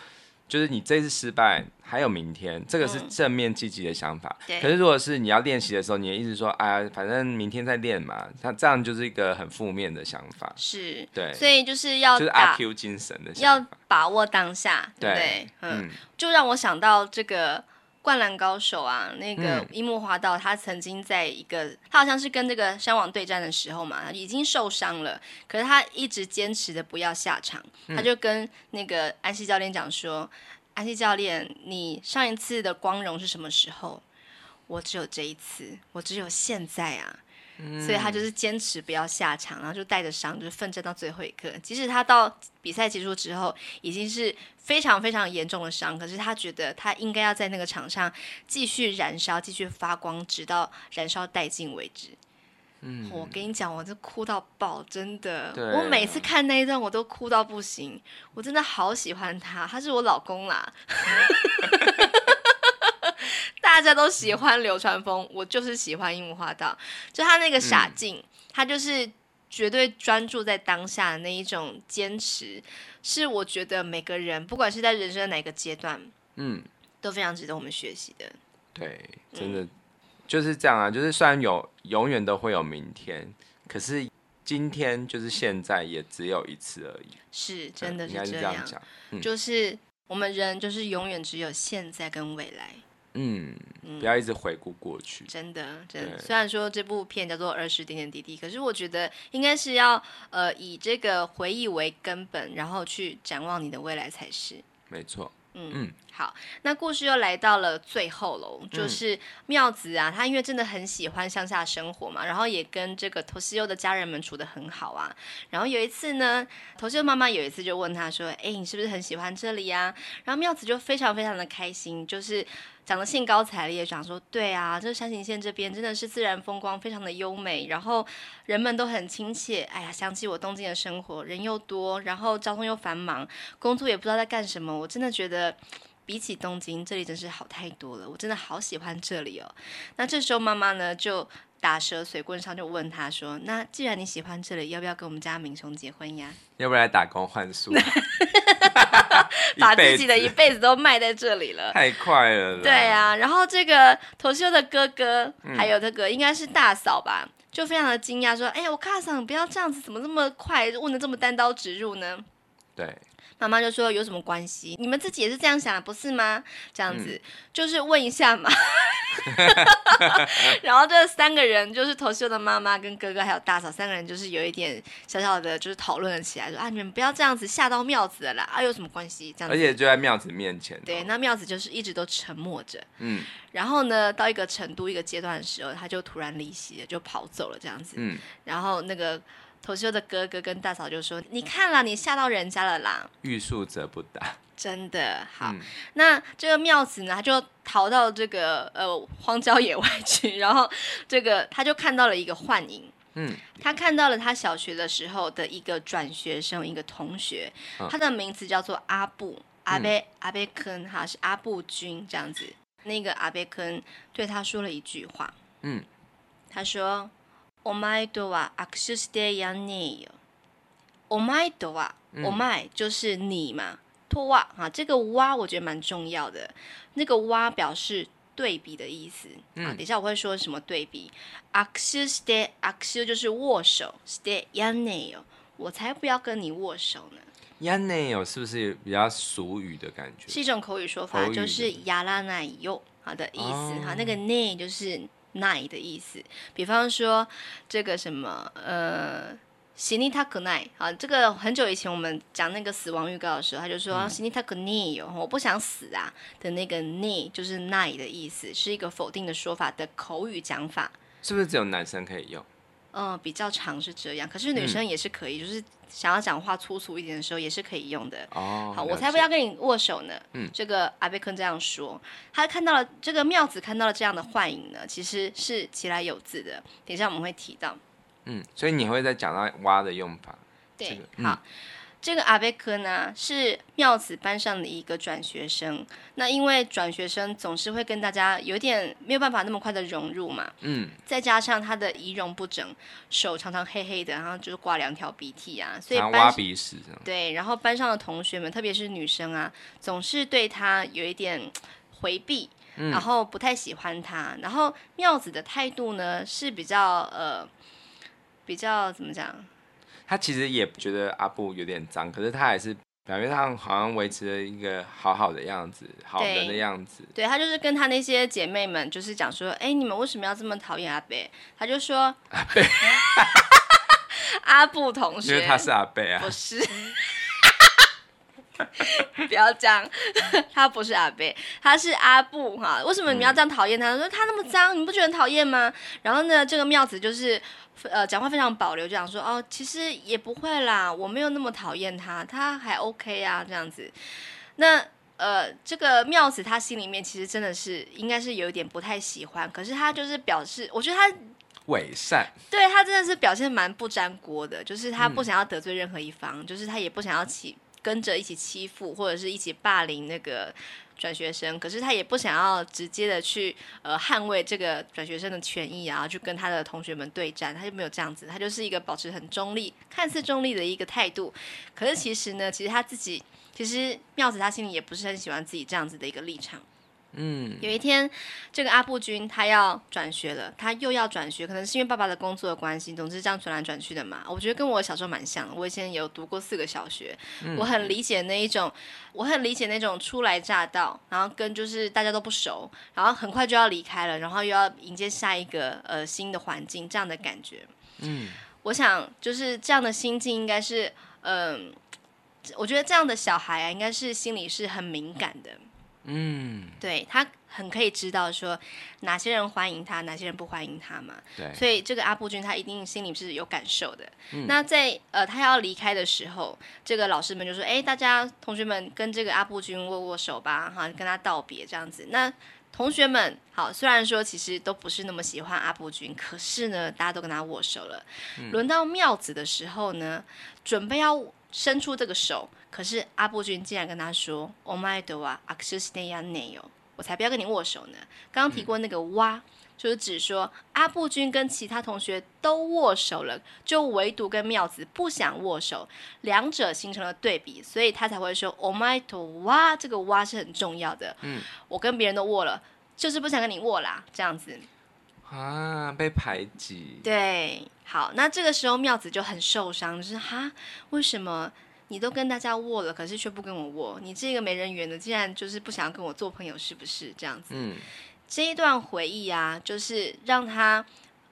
就是你这次失败，还有明天，这个是正面积极的想法。嗯、可是如果是你要练习的时候，你也一直说，哎呀，反正明天再练嘛，那这样就是一个很负面的想法。是，对，所以就是要就是阿 Q 精神的想法，要把握当下，对不对？对嗯，就让我想到这个。灌篮高手啊，那个樱木花道，他曾经在一个，他好像是跟这个山王对战的时候嘛，已经受伤了，可是他一直坚持的不要下场，他就跟那个安西教练讲说：“安西教练，你上一次的光荣是什么时候？我只有这一次，我只有现在啊。”所以他就是坚持不要下场，然后就带着伤，就是奋战到最后一刻。即使他到比赛结束之后，已经是非常非常严重的伤，可是他觉得他应该要在那个场上继续燃烧，继续发光，直到燃烧殆尽为止。嗯，我跟你讲，我这哭到爆，真的。我每次看那一段，我都哭到不行。我真的好喜欢他，他是我老公啦。大家都喜欢流川枫，我就是喜欢樱木花道。就他那个傻劲，嗯、他就是绝对专注在当下的那一种坚持，是我觉得每个人不管是在人生的哪个阶段，嗯，都非常值得我们学习的。对，真的、嗯、就是这样啊。就是虽然有永远都会有明天，可是今天就是现在，也只有一次而已。是，真的是这样。讲，嗯、就是我们人就是永远只有现在跟未来。嗯，不要一直回顾过去。真的，真的。虽然说这部片叫做《儿时点点滴滴》，可是我觉得应该是要呃以这个回忆为根本，然后去展望你的未来才是。没错。嗯嗯，好，那故事又来到了最后喽，就是妙子啊，他因为真的很喜欢乡下生活嘛，然后也跟这个 Toshio 的家人们处的很好啊。然后有一次呢，Toshio 妈妈有一次就问他说：“哎，你是不是很喜欢这里呀？”然后妙子就非常非常的开心，就是讲得兴高采烈，讲说：“对啊，这山形县这边真的是自然风光非常的优美，然后人们都很亲切。哎呀，想起我东京的生活，人又多，然后交通又繁忙，工作也不知道在干什么，我真的觉得。”比起东京，这里真是好太多了，我真的好喜欢这里哦。那这时候妈妈呢就打蛇随棍上，就问他说：“那既然你喜欢这里，要不要跟我们家明雄结婚呀？要不要来打工换宿？把自己的一辈子都卖在这里了，太快了。”对啊，然后这个头修的哥哥，还有这个应该是大嫂吧，就非常的惊讶说：“哎、欸，我卡桑不要这样子，怎么这么快问的这么单刀直入呢？”对。妈妈就说：“有什么关系？你们自己也是这样想的，不是吗？这样子、嗯、就是问一下嘛。”然后这三个人就是头秀的妈妈跟哥哥还有大嫂三个人，就是有一点小小的，就是讨论了起来，说：“啊，你们不要这样子吓到妙子了啦！啊，有什么关系？这样子。”而且就在妙子面前、哦。对，那妙子就是一直都沉默着。嗯。然后呢，到一个程度、一个阶段的时候，他就突然离席了，就跑走了，这样子。嗯。然后那个。头修的哥哥跟大嫂就说：“你看啦，你吓到人家了啦！欲速则不达，真的好。嗯、那这个妙子呢，他就逃到这个呃荒郊野外去，然后这个他就看到了一个幻影。嗯，他看到了他小学的时候的一个转学生，一个同学，嗯、他的名字叫做阿布阿贝、嗯、阿贝坑哈，是阿布君这样子。那个阿贝坑对他说了一句话，嗯，他说。”お前とは握手してやんねえよ。お前とは，お前就是你嘛。とは啊，这个哇我觉得蛮重要的。那个哇表示对比的意思。嗯、啊，等一下我会说什么对比。握手して，握手就是握手。してやんねえよ，我才不要跟你握手呢。やんねえよ是不是比较俗语的感觉？是一种口语说法，就是やらないよ好的意思。哈、哦，那个ね就是。 奈的意思，比方说这个什么呃，死にたくない啊，这个很久以前我们讲那个死亡预告的时候，他就说死にたくないよ，我不想死啊的那个ね就是奈的意思，是一个否定的说法的口语讲法，是不是只有男生可以用？ 嗯，比较长是这样，可是女生也是可以，嗯、就是想要讲话粗俗一点的时候也是可以用的。哦，好，我才不要跟你握手呢。嗯，这个阿贝坤这样说，他看到了这个妙子看到了这样的幻影呢，其实是其来有字的。等一下我们会提到。嗯，所以你会再讲到蛙的用法。对，这个嗯、好。这个阿贝克呢，是妙子班上的一个转学生。那因为转学生总是会跟大家有点没有办法那么快的融入嘛。嗯。再加上他的仪容不整，手常常黑黑的，然后就是挂两条鼻涕啊，所以班挖鼻屎。对，然后班上的同学们，特别是女生啊，总是对他有一点回避，嗯、然后不太喜欢他。然后妙子的态度呢，是比较呃，比较怎么讲？他其实也觉得阿布有点脏，可是他还是表面上好像维持了一个好好的样子，好人的样子。对，他就是跟他那些姐妹们就是讲说，哎，你们为什么要这么讨厌阿贝？他就说阿贝，阿布同学，因为他是阿贝啊，不是，不要这样，他不是阿贝，他是阿布哈。为什么你们要这样讨厌他？说他那么脏，你不觉得很讨厌吗？然后呢，这个妙子就是。呃，讲话非常保留，就想说哦，其实也不会啦，我没有那么讨厌他，他还 OK 啊，这样子。那呃，这个妙子他心里面其实真的是应该是有一点不太喜欢，可是他就是表示，我觉得他伪善，对他真的是表现蛮不沾锅的，就是他不想要得罪任何一方，嗯、就是他也不想要起跟着一起欺负或者是一起霸凌那个。转学生，可是他也不想要直接的去呃捍卫这个转学生的权益啊，去跟他的同学们对战，他就没有这样子，他就是一个保持很中立、看似中立的一个态度。可是其实呢，其实他自己，其实妙子他心里也不是很喜欢自己这样子的一个立场。嗯，有一天，这个阿布君他要转学了，他又要转学，可能是因为爸爸的工作的关系，总之这样转来转去的嘛。我觉得跟我小时候蛮像的，我以前有读过四个小学，嗯、我很理解那一种，我很理解那种初来乍到，然后跟就是大家都不熟，然后很快就要离开了，然后又要迎接下一个呃新的环境这样的感觉。嗯，我想就是这样的心境应该是，嗯、呃，我觉得这样的小孩啊，应该是心里是很敏感的。嗯，对，他很可以知道说哪些人欢迎他，哪些人不欢迎他嘛。对，所以这个阿布君他一定心里是有感受的。嗯、那在呃他要离开的时候，这个老师们就说：“哎，大家同学们跟这个阿布君握握手吧，哈，跟他道别这样子。”那同学们好，虽然说其实都不是那么喜欢阿布君，可是呢，大家都跟他握手了。嗯、轮到妙子的时候呢，准备要伸出这个手，可是阿部君竟然跟他说：“お前とは握手してやんねんよ。”我才不要跟你握手呢。刚刚提过那个哇、嗯，就是指说阿部君跟其他同学都握手了，就唯独跟妙子不想握手，两者形成了对比，所以他才会说“お前とは”这个哇是很重要的。嗯，我跟别人都握了，就是不想跟你握啦，这样子。啊，被排挤。对，好，那这个时候妙子就很受伤，就是哈，为什么 你都跟大家握了，可是却不跟我握？你这个没人缘的，竟然就是不想要跟我做朋友，是不是这样子？嗯，这一段回忆啊，就是让他。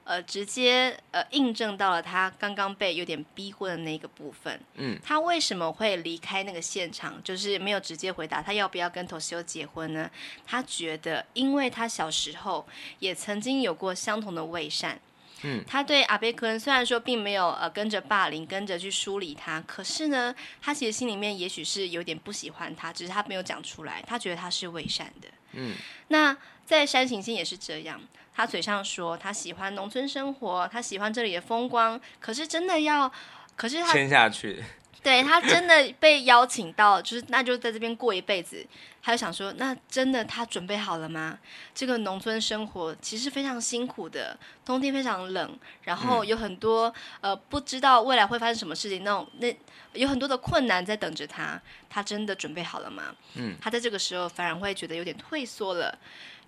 呃，直接呃印证到了他刚刚被有点逼婚的那个部分。嗯，他为什么会离开那个现场？就是没有直接回答他要不要跟 Toshio 结婚呢？他觉得，因为他小时候也曾经有过相同的伪善。嗯，他对阿贝坤虽然说并没有呃跟着霸凌，跟着去梳理他，可是呢，他其实心里面也许是有点不喜欢他，只是他没有讲出来。他觉得他是伪善的。嗯，那在山行星也是这样。他嘴上说他喜欢农村生活，他喜欢这里的风光，可是真的要，可是他签下去，对他真的被邀请到，就是那就在这边过一辈子。他就想说，那真的他准备好了吗？这个农村生活其实非常辛苦的，冬天非常冷，然后有很多、嗯、呃不知道未来会发生什么事情，那种那有很多的困难在等着他。他真的准备好了吗？嗯，他在这个时候反而会觉得有点退缩了。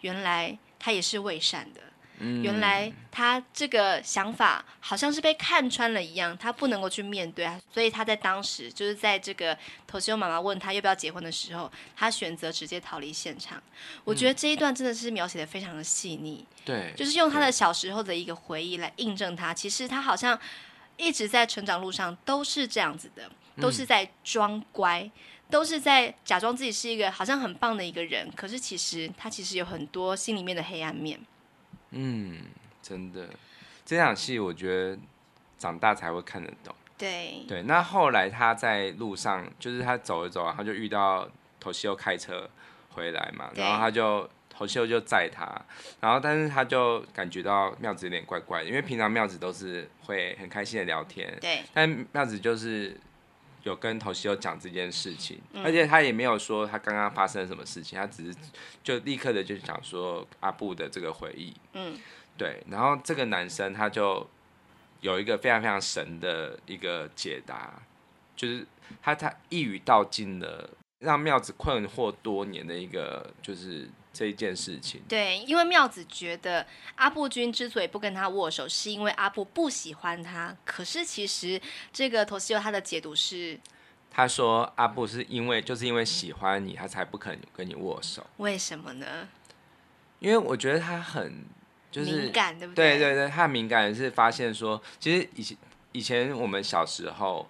原来。他也是伪善的，嗯，原来他这个想法好像是被看穿了一样，他不能够去面对啊，所以他在当时就是在这个 Toshio 妈妈问他要不要结婚的时候，他选择直接逃离现场。我觉得这一段真的是描写的非常的细腻，对，就是用他的小时候的一个回忆来印证他，其实他好像一直在成长路上都是这样子的，都是在装乖。都是在假装自己是一个好像很棒的一个人，可是其实他其实有很多心里面的黑暗面。嗯，真的，这场戏我觉得长大才会看得懂。对对，那后来他在路上，就是他走一走，然后就遇到 Toshio 开车回来嘛，然后他就 Toshio 就载他，然后但是他就感觉到妙子有点怪怪的，因为平常妙子都是会很开心的聊天，对，但妙子就是。有跟 Toshio 讲这件事情，而且他也没有说他刚刚发生了什么事情，他只是就立刻的就讲说阿布的这个回忆，嗯，对，然后这个男生他就有一个非常非常神的一个解答，就是他他一语道尽了让妙子困惑多年的一个就是。这一件事情，对，因为妙子觉得阿布君之所以不跟他握手，是因为阿布不喜欢他。可是其实这个 Toshio 他的解读是，他说阿布是因为就是因为喜欢你，他才不肯跟你握手。为什么呢？因为我觉得他很就是敏感，对不对？对对对，他很敏感是发现说，其实以前以前我们小时候，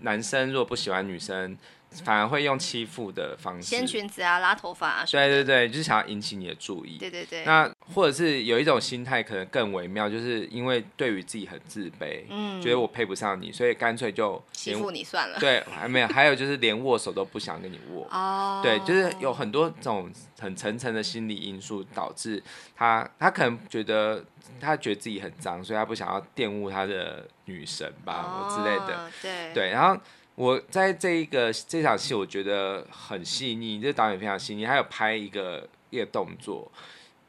男生如果不喜欢女生。反而会用欺负的方式，掀裙子啊，拉头发啊。对对对，就是想要引起你的注意。对对对。那或者是有一种心态，可能更微妙，就是因为对于自己很自卑，嗯，觉得我配不上你，所以干脆就欺负你算了。对，还没有，还有就是连握手都不想跟你握。哦。对，就是有很多种很层层的心理因素导致他，他可能觉得他觉得自己很脏，所以他不想要玷污他的女神吧，哦、之类的。对。对，然后。我在这一个这场戏，我觉得很细腻，这导演非常细腻，还有拍一个一个动作。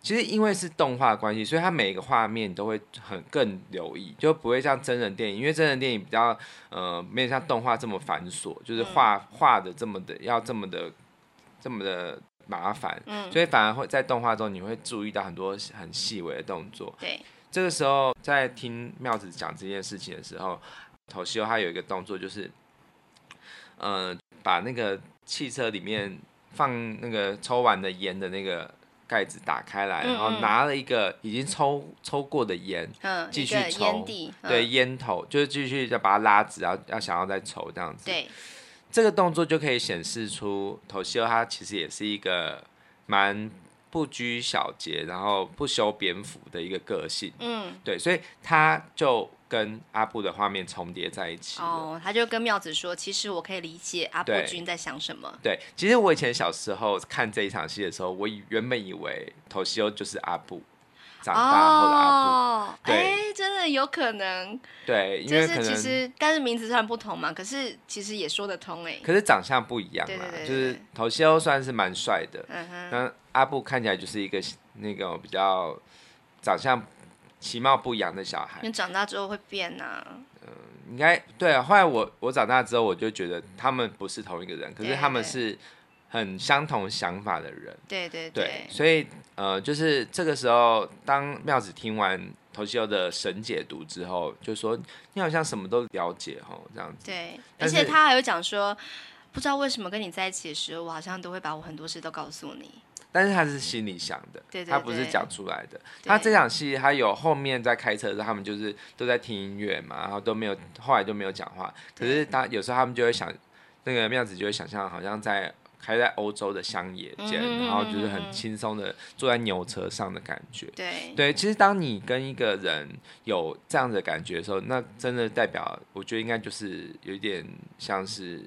其实因为是动画关系，所以它每一个画面都会很更留意，就不会像真人电影，因为真人电影比较呃没有像动画这么繁琐，就是画画的这么的要这么的这么的麻烦，所以反而会在动画中你会注意到很多很细微的动作。对，这个时候在听妙子讲这件事情的时候，Toshio 他有一个动作就是。呃，把那个汽车里面放那个抽完的烟的那个盖子打开来，嗯嗯，然后拿了一个已经抽抽过的烟，嗯，继续抽，嗯、对，烟头就是继续要把它拉直，然后要想要再抽这样子。对，这个动作就可以显示出 Toshio 他其实也是一个蛮不拘小节，然后不修边幅的一个个性。嗯，对，所以他就。跟阿布的画面重叠在一起哦，他就跟妙子说：“其实我可以理解阿布君在想什么。”对，其实我以前小时候看这一场戏的时候，我原本以为 Toshio 就是阿布。长大后的阿布。哦，哎、欸，真的有可能。对，就是其实，但是名字虽然不同嘛，可是其实也说得通哎。可是长相不一样嘛，就是头西欧算是蛮帅的，嗯哼，那阿布看起来就是一个那个比较长相其貌不扬的小孩。你长大之后会变呐、啊？嗯，应该对啊。后来我我长大之后，我就觉得他们不是同一个人，可是他们是很相同想法的人。对对对，对，所以呃，就是这个时候，当妙子听完。头西欧的神解读之后，就说你好像什么都了解哦，这样子。对，而且他还有讲说，不知道为什么跟你在一起的时候，我好像都会把我很多事都告诉你。但是他是心里想的，对对对，他不是讲出来的。他这场戏，他有后面在开车的时候，他们就是都在听音乐嘛，然后都没有，后来就没有讲话。可是他有时候他们就会想，那个妙子就会想象，好像在。开在欧洲的乡野间，嗯，然后就是很轻松的坐在牛车上的感觉。对对，其实当你跟一个人有这样的感觉的时候，那真的代表，我觉得应该就是有一点像是，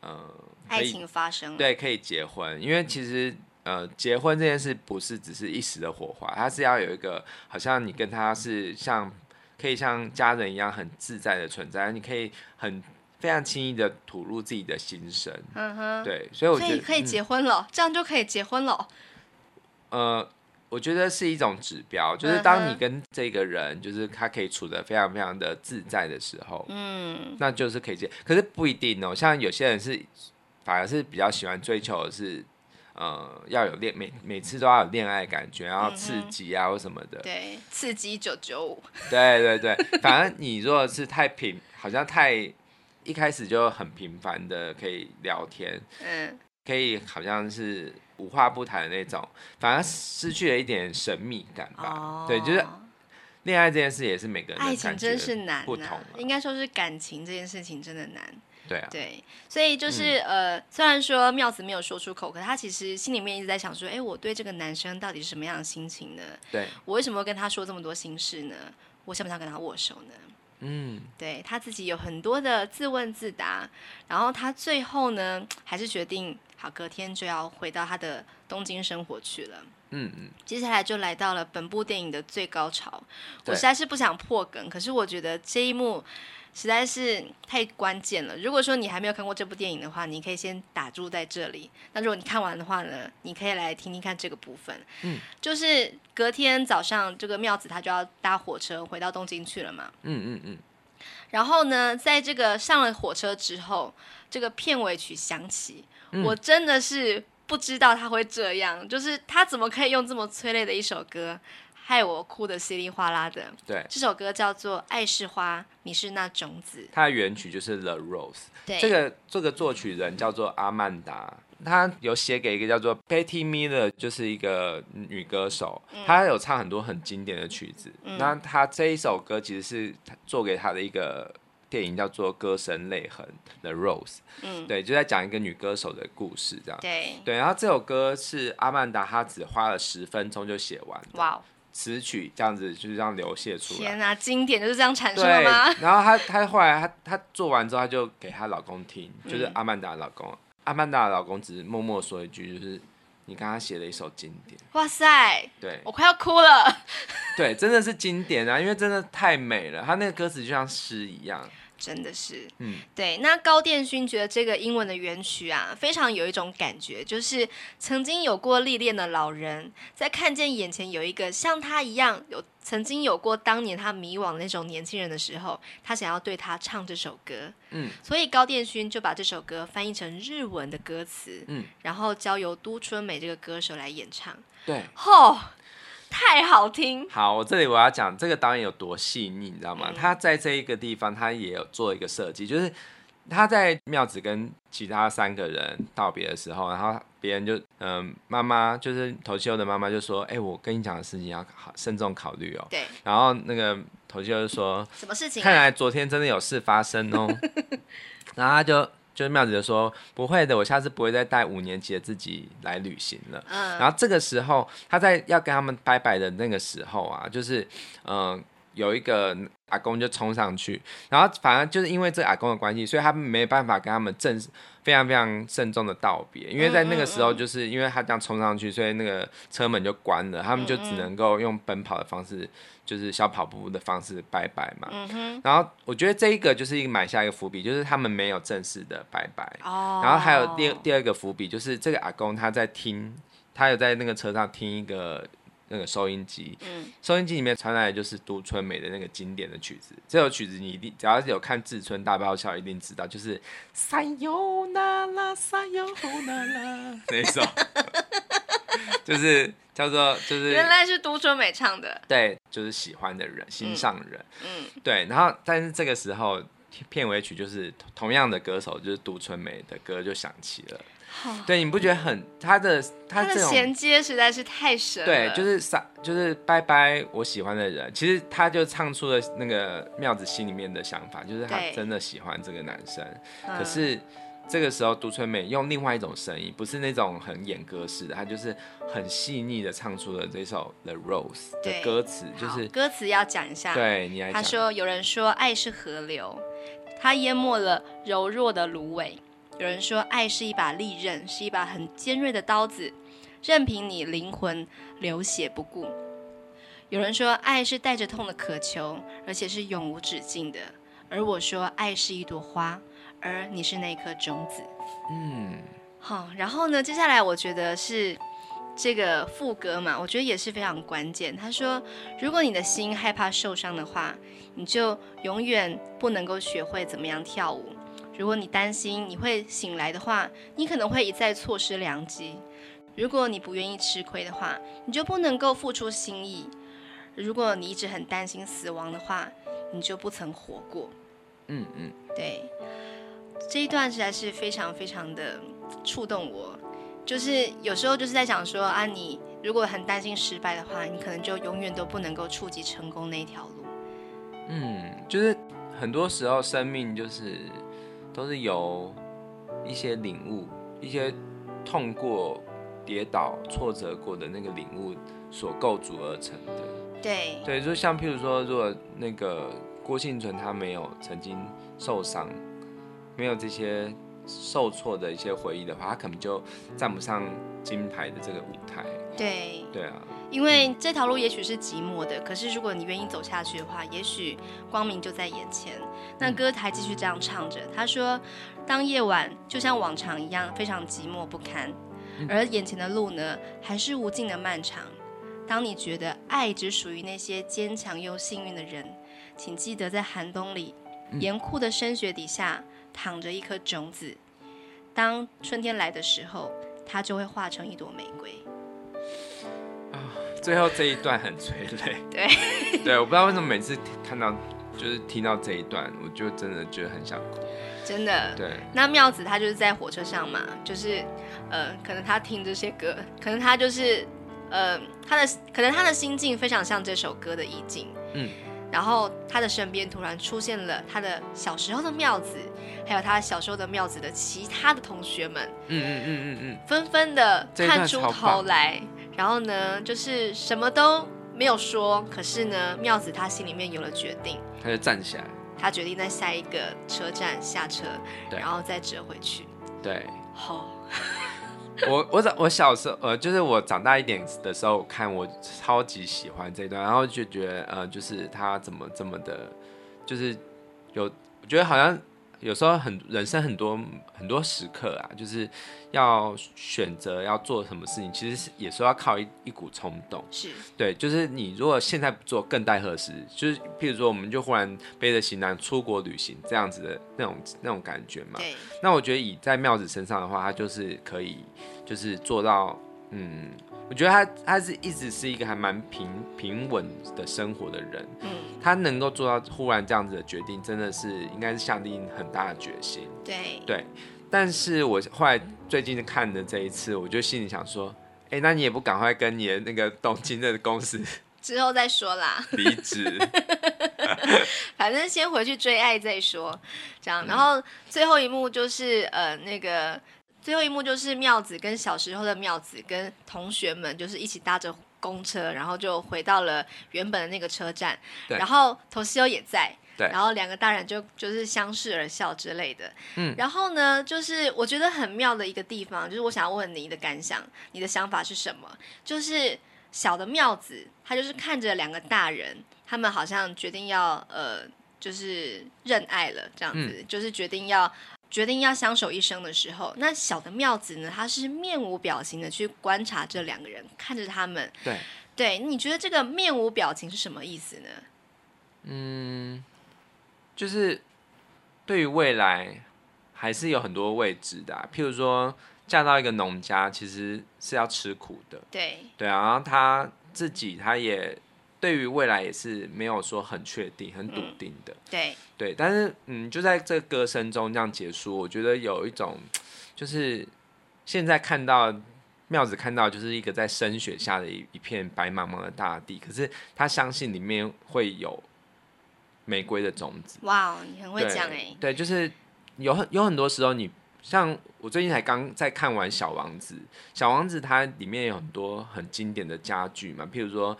呃，爱情发生。对，可以结婚，因为其实呃，结婚这件事不是只是一时的火花，它是要有一个，好像你跟他是像可以像家人一样很自在的存在，你可以很。非常轻易的吐露自己的心声，嗯哼，对，所以我觉得可以结婚了，嗯，这样就可以结婚了。呃，我觉得是一种指标，就是当你跟这个人，就是他可以处得非常非常的自在的时候，嗯，那就是可以结。可是不一定哦，像有些人是反而是比较喜欢追求的是，呃，要有恋每每次都要有恋爱感觉，然后刺激啊或什么的，对，刺激九九五，对对对，反正你如果是太平，好像太。一开始就很频繁的可以聊天，嗯，可以好像是无话不谈的那种，反而失去了一点神秘感吧。哦、对，就是恋爱这件事也是每个爱情真是难，不同应该说是感情这件事情真的难。对啊，对，所以就是、嗯、呃，虽然说妙子没有说出口，可他其实心里面一直在想说，哎，我对这个男生到底是什么样的心情呢？对，我为什么会跟他说这么多心事呢？我想不想跟他握手呢？嗯，对，他自己有很多的自问自答，然后他最后呢，还是决定好，隔天就要回到他的东京生活去了。嗯嗯，接下来就来到了本部电影的最高潮。我实在是不想破梗，可是我觉得这一幕实在是太关键了。如果说你还没有看过这部电影的话，你可以先打住在这里。那如果你看完的话呢，你可以来听听看这个部分。嗯，就是隔天早上，这个妙子他就要搭火车回到东京去了嘛。嗯嗯嗯。然后呢，在这个上了火车之后，这个片尾曲响起，嗯，我真的是不知道他会这样，就是他怎么可以用这么催泪的一首歌。害我哭的稀里哗啦的。对，这首歌叫做《爱是花，你是那种子》。它的原曲就是 The Rose。对，这个这个作曲人叫做阿曼达，他有写给一个叫做 Patty Miller，就是一个女歌手，她、嗯、有唱很多很经典的曲子。嗯、那他这一首歌其实是做给他的一个电影，叫做《歌声泪痕》The Rose。嗯，对，就在讲一个女歌手的故事，这样。对对，然后这首歌是阿曼达，她只花了十分钟就写完。哇。词曲这样子就是这样流泻出来。天哪，经典就是这样产生的吗？然后她她后来她她做完之后，她就给她老公听，就是阿曼达的老公。嗯、阿曼达的老公只是默默说一句，就是你刚刚写了一首经典。哇塞！对，我快要哭了。对，真的是经典啊，因为真的太美了，他那个歌词就像诗一样。真的是，嗯，对。那高电勋觉得这个英文的原曲啊，非常有一种感觉，就是曾经有过历练的老人，在看见眼前有一个像他一样有曾经有过当年他迷惘的那种年轻人的时候，他想要对他唱这首歌，嗯，所以高电勋就把这首歌翻译成日文的歌词，嗯，然后交由都春美这个歌手来演唱，对，吼。太好听！好，我这里我要讲这个导演有多细腻，你知道吗？嗯、他在这一个地方，他也有做一个设计，就是他在妙子跟其他三个人道别的时候，然后别人就嗯，妈妈就是头西欧的妈妈就说：“哎、欸，我跟你讲的事情要好慎重考虑哦。”对。然后那个头西欧就说：“什么事情、啊？”看来昨天真的有事发生哦。然后他就。就是妙子就说不会的，我下次不会再带五年级的自己来旅行了。嗯，然后这个时候他在要跟他们拜拜的那个时候啊，就是嗯、呃，有一个阿公就冲上去，然后反正就是因为这阿公的关系，所以他们没办法跟他们正非常非常慎重的道别，因为在那个时候就是因为他这样冲上去，所以那个车门就关了，他们就只能够用奔跑的方式，就是小跑步的方式拜拜嘛。然后我觉得这一个就是一个埋下一个伏笔，就是他们没有正式的拜拜。然后还有第第二个伏笔，就是这个阿公他在听，他有在那个车上听一个。那个收音机，嗯，收音机里面传来的就是都春美的那个经典的曲子。这首曲子你一定只要是有看志村大爆笑，一定知道，就是撒哟那拉撒哟那拉那一首，就是叫做就是原来是都春美唱的，对，就是喜欢的人，心上人，嗯，对。然后但是这个时候片尾曲就是同样的歌手，就是都春美的歌就响起了。对，你不觉得很他的他这种衔接实在是太神了。对，就是撒，就是拜拜我喜欢的人。其实他就唱出了那个妙子心里面的想法，就是他真的喜欢这个男生。可是这个时候，独春美用另外一种声音，不是那种很演歌式的，他就是很细腻的唱出了这首《The Rose》的歌词。就是歌词要讲一下。对，你来讲。他说：“有人说爱是河流，它淹没了柔弱的芦苇。”有人说，爱是一把利刃，是一把很尖锐的刀子，任凭你灵魂流血不顾。有人说，爱是带着痛的渴求，而且是永无止境的。而我说，爱是一朵花，而你是那颗种子。嗯，好。然后呢，接下来我觉得是这个副歌嘛，我觉得也是非常关键。他说，如果你的心害怕受伤的话，你就永远不能够学会怎么样跳舞。如果你担心你会醒来的话，你可能会一再错失良机；如果你不愿意吃亏的话，你就不能够付出心意；如果你一直很担心死亡的话，你就不曾活过。嗯嗯，对，这一段实在是非常非常的触动我。就是有时候就是在想说啊，你如果很担心失败的话，你可能就永远都不能够触及成功那一条路。嗯，就是很多时候生命就是。都是由一些领悟、一些痛过、跌倒、挫折过的那个领悟所构筑而成的。对对，就像譬如说，如果那个郭庆存他没有曾经受伤，没有这些受挫的一些回忆的话，他可能就站不上金牌的这个舞台。对对啊。因为这条路也许是寂寞的，可是如果你愿意走下去的话，也许光明就在眼前。那歌还继续这样唱着，他说：“当夜晚就像往常一样非常寂寞不堪，而眼前的路呢，还是无尽的漫长。当你觉得爱只属于那些坚强又幸运的人，请记得在寒冬里，严酷的深雪底下躺着一颗种子。当春天来的时候，它就会化成一朵玫瑰。”最后这一段很催泪，对，对，我不知道为什么每次看到就是听到这一段，我就真的觉得很想哭，真的。对，那妙子他就是在火车上嘛，就是呃，可能他听这些歌，可能他就是呃，他的可能他的心境非常像这首歌的意境，嗯，然后他的身边突然出现了他的小时候的妙子，还有他小时候的妙子的其他的同学们，嗯嗯嗯嗯嗯，纷纷的探出头来。然后呢，就是什么都没有说，可是呢，妙子他心里面有了决定，他就站起来，他决定在下一个车站下车，对，然后再折回去。对，好，我我长我小时候呃，就是我长大一点的时候看，我超级喜欢这段，然后就觉得呃，就是他怎么这么的，就是有，我觉得好像。有时候很人生很多很多时刻啊，就是要选择要做什么事情，其实也是要靠一一股冲动。是对，就是你如果现在不做，更待何时？就是譬如说，我们就忽然背着行囊出国旅行，这样子的那种那种感觉嘛。对。那我觉得以在妙子身上的话，他就是可以，就是做到，嗯。我觉得他他是一直是一个还蛮平平稳的生活的人，嗯，他能够做到忽然这样子的决定，真的是应该是下定很大的决心，对对。但是我后来最近看的这一次，我就心里想说，哎，那你也不赶快跟你的那个东京的公司 之后再说啦，离职，反正先回去追爱再说，这样。然后最后一幕就是呃那个。最后一幕就是妙子跟小时候的妙子跟同学们，就是一起搭着公车，然后就回到了原本的那个车站。对然后 Toshio 也在。对。然后两个大人就就是相视而笑之类的。嗯。然后呢，就是我觉得很妙的一个地方，就是我想要问你的感想，你的想法是什么？就是小的妙子，他就是看着两个大人，他们好像决定要呃，就是认爱了这样子，嗯、就是决定要。决定要相守一生的时候，那小的妙子呢？他是面无表情的去观察这两个人，看着他们。对，对，你觉得这个面无表情是什么意思呢？嗯，就是对于未来还是有很多未知的啊。譬如说，嫁到一个农家，其实是要吃苦的。对，对啊，然后他自己他也。对于未来也是没有说很确定、很笃定的。嗯、对对，但是嗯，就在这个歌声中这样结束，我觉得有一种就是现在看到妙子看到就是一个在深雪下的一一片白茫茫的大地，可是他相信里面会有玫瑰的种子。哇，你很会讲哎。对，就是有很有很多时候，你像我最近才刚在看完《小王子》，《小王子》它里面有很多很经典的家具嘛，譬如说。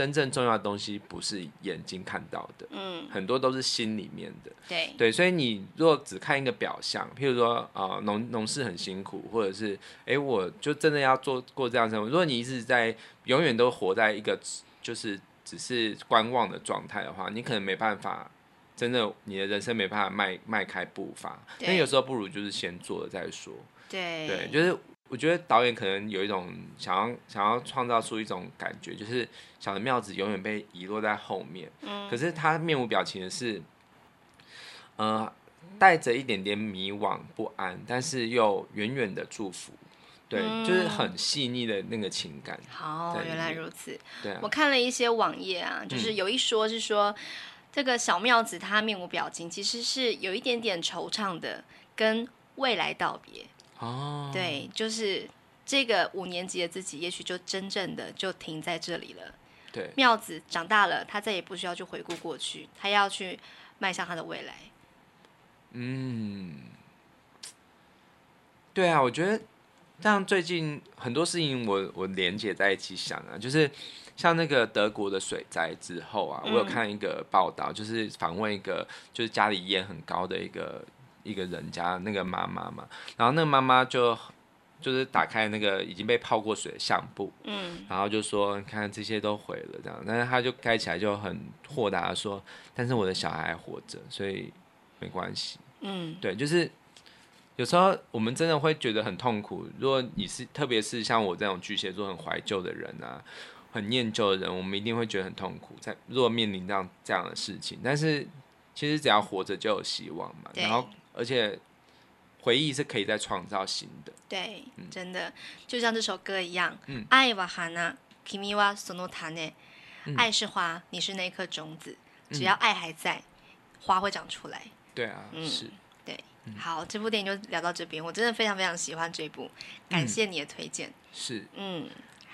真正重要的东西不是眼睛看到的，嗯，很多都是心里面的，对对，所以你如果只看一个表象，譬如说，呃，农农事很辛苦，或者是，哎，我就真的要做过这样生活。如果你一直在永远都活在一个就是只是观望的状态的话，你可能没办法，真的你的人生没办法迈迈开步伐。那有时候不如就是先做了再说，对对，就是。我觉得导演可能有一种想要想要创造出一种感觉，就是小的妙子永远被遗落在后面，嗯，可是他面无表情的是，呃，带着一点点迷惘不安，但是又远远的祝福，对，嗯、就是很细腻的那个情感。好，原来如此。对、啊，我看了一些网页啊，就是有一说是说，嗯、这个小妙子他面无表情，其实是有一点点惆怅的，跟未来道别。哦，对，就是这个五年级的自己，也许就真正的就停在这里了。对，妙子长大了，他再也不需要去回顾过去，他要去迈向他的未来。嗯，对啊，我觉得像最近很多事情我，我我连接在一起想啊，就是像那个德国的水灾之后啊，嗯、我有看一个报道，就是访问一个就是家里烟很高的一个。一个人家那个妈妈嘛，然后那个妈妈就就是打开那个已经被泡过水的相簿，嗯，然后就说你看这些都毁了这样，但是他就开起来就很豁达的说，但是我的小孩还活着，所以没关系，嗯，对，就是有时候我们真的会觉得很痛苦，如果你是特别是像我这种巨蟹座很怀旧的人啊，很念旧的人，我们一定会觉得很痛苦，在如果面临这样这样的事情，但是其实只要活着就有希望嘛，然后。而且回忆是可以再创造新的。对，嗯、真的就像这首歌一样。嗯。爱は花、君はその种。爱是花，你是那颗种子。只要爱还在，花会长出来。对啊，嗯、是。对，好，这部电影就聊到这边。我真的非常非常喜欢这部，感谢你的推荐。嗯、是。嗯，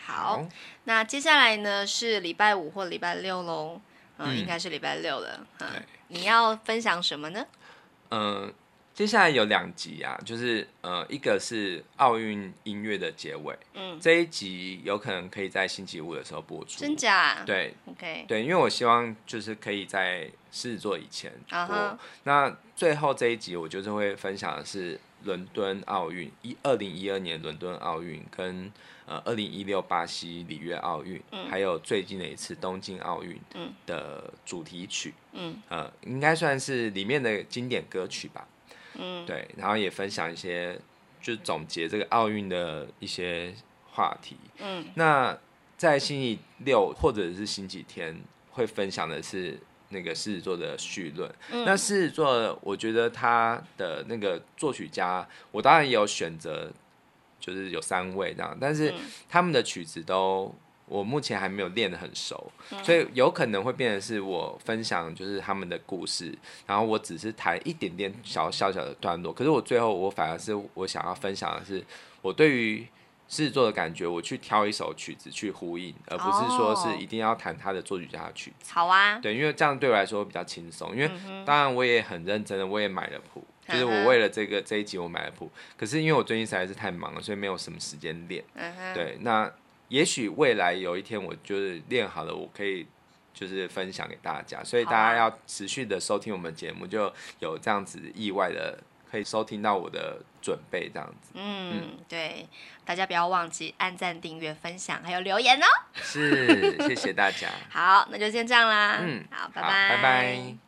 好。好，那接下来呢是礼拜五或礼拜六喽？嗯，嗯应该是礼拜六了。嗯。对你要分享什么呢？嗯。 接下来有两集啊，就是呃，一个是奥运音乐的结尾，嗯，这一集有可能可以在星期五的时候播出，真假？对，OK，对，因为我希望就是可以在狮子座以前播。Uh huh. 那最后这一集我就是会分享的是伦敦奥运一二零一二年伦敦奥运跟呃二零一六巴西里约奥运，嗯、还有最近的一次东京奥运的主题曲，嗯，呃，应该算是里面的经典歌曲吧。嗯，对，然后也分享一些，就是总结这个奥运的一些话题。嗯，那在星期六或者是星期天会分享的是那个狮子座的序论。嗯，那狮子座，我觉得他的那个作曲家，我当然也有选择，就是有三位这样，但是他们的曲子都。我目前还没有练得很熟，嗯、所以有可能会变成是我分享就是他们的故事，然后我只是弹一点点小小小的段落，可是我最后我反而是我想要分享的是我对于狮子座的感觉，我去挑一首曲子去呼应，而不是说是一定要弹他的作曲家的曲子。好啊，对，因为这样对我来说比较轻松，因为当然我也很认真的，我也买了谱，就是我为了这个这一集我买了谱，可是因为我最近实在是太忙了，所以没有什么时间练。对，那。也许未来有一天我就是练好了，我可以就是分享给大家，所以大家要持续的收听我们节目，就有这样子意外的可以收听到我的准备这样子。嗯，嗯对，大家不要忘记按赞、订阅、分享，还有留言哦。是，谢谢大家。好，那就先这样啦。嗯，好，拜拜，拜拜。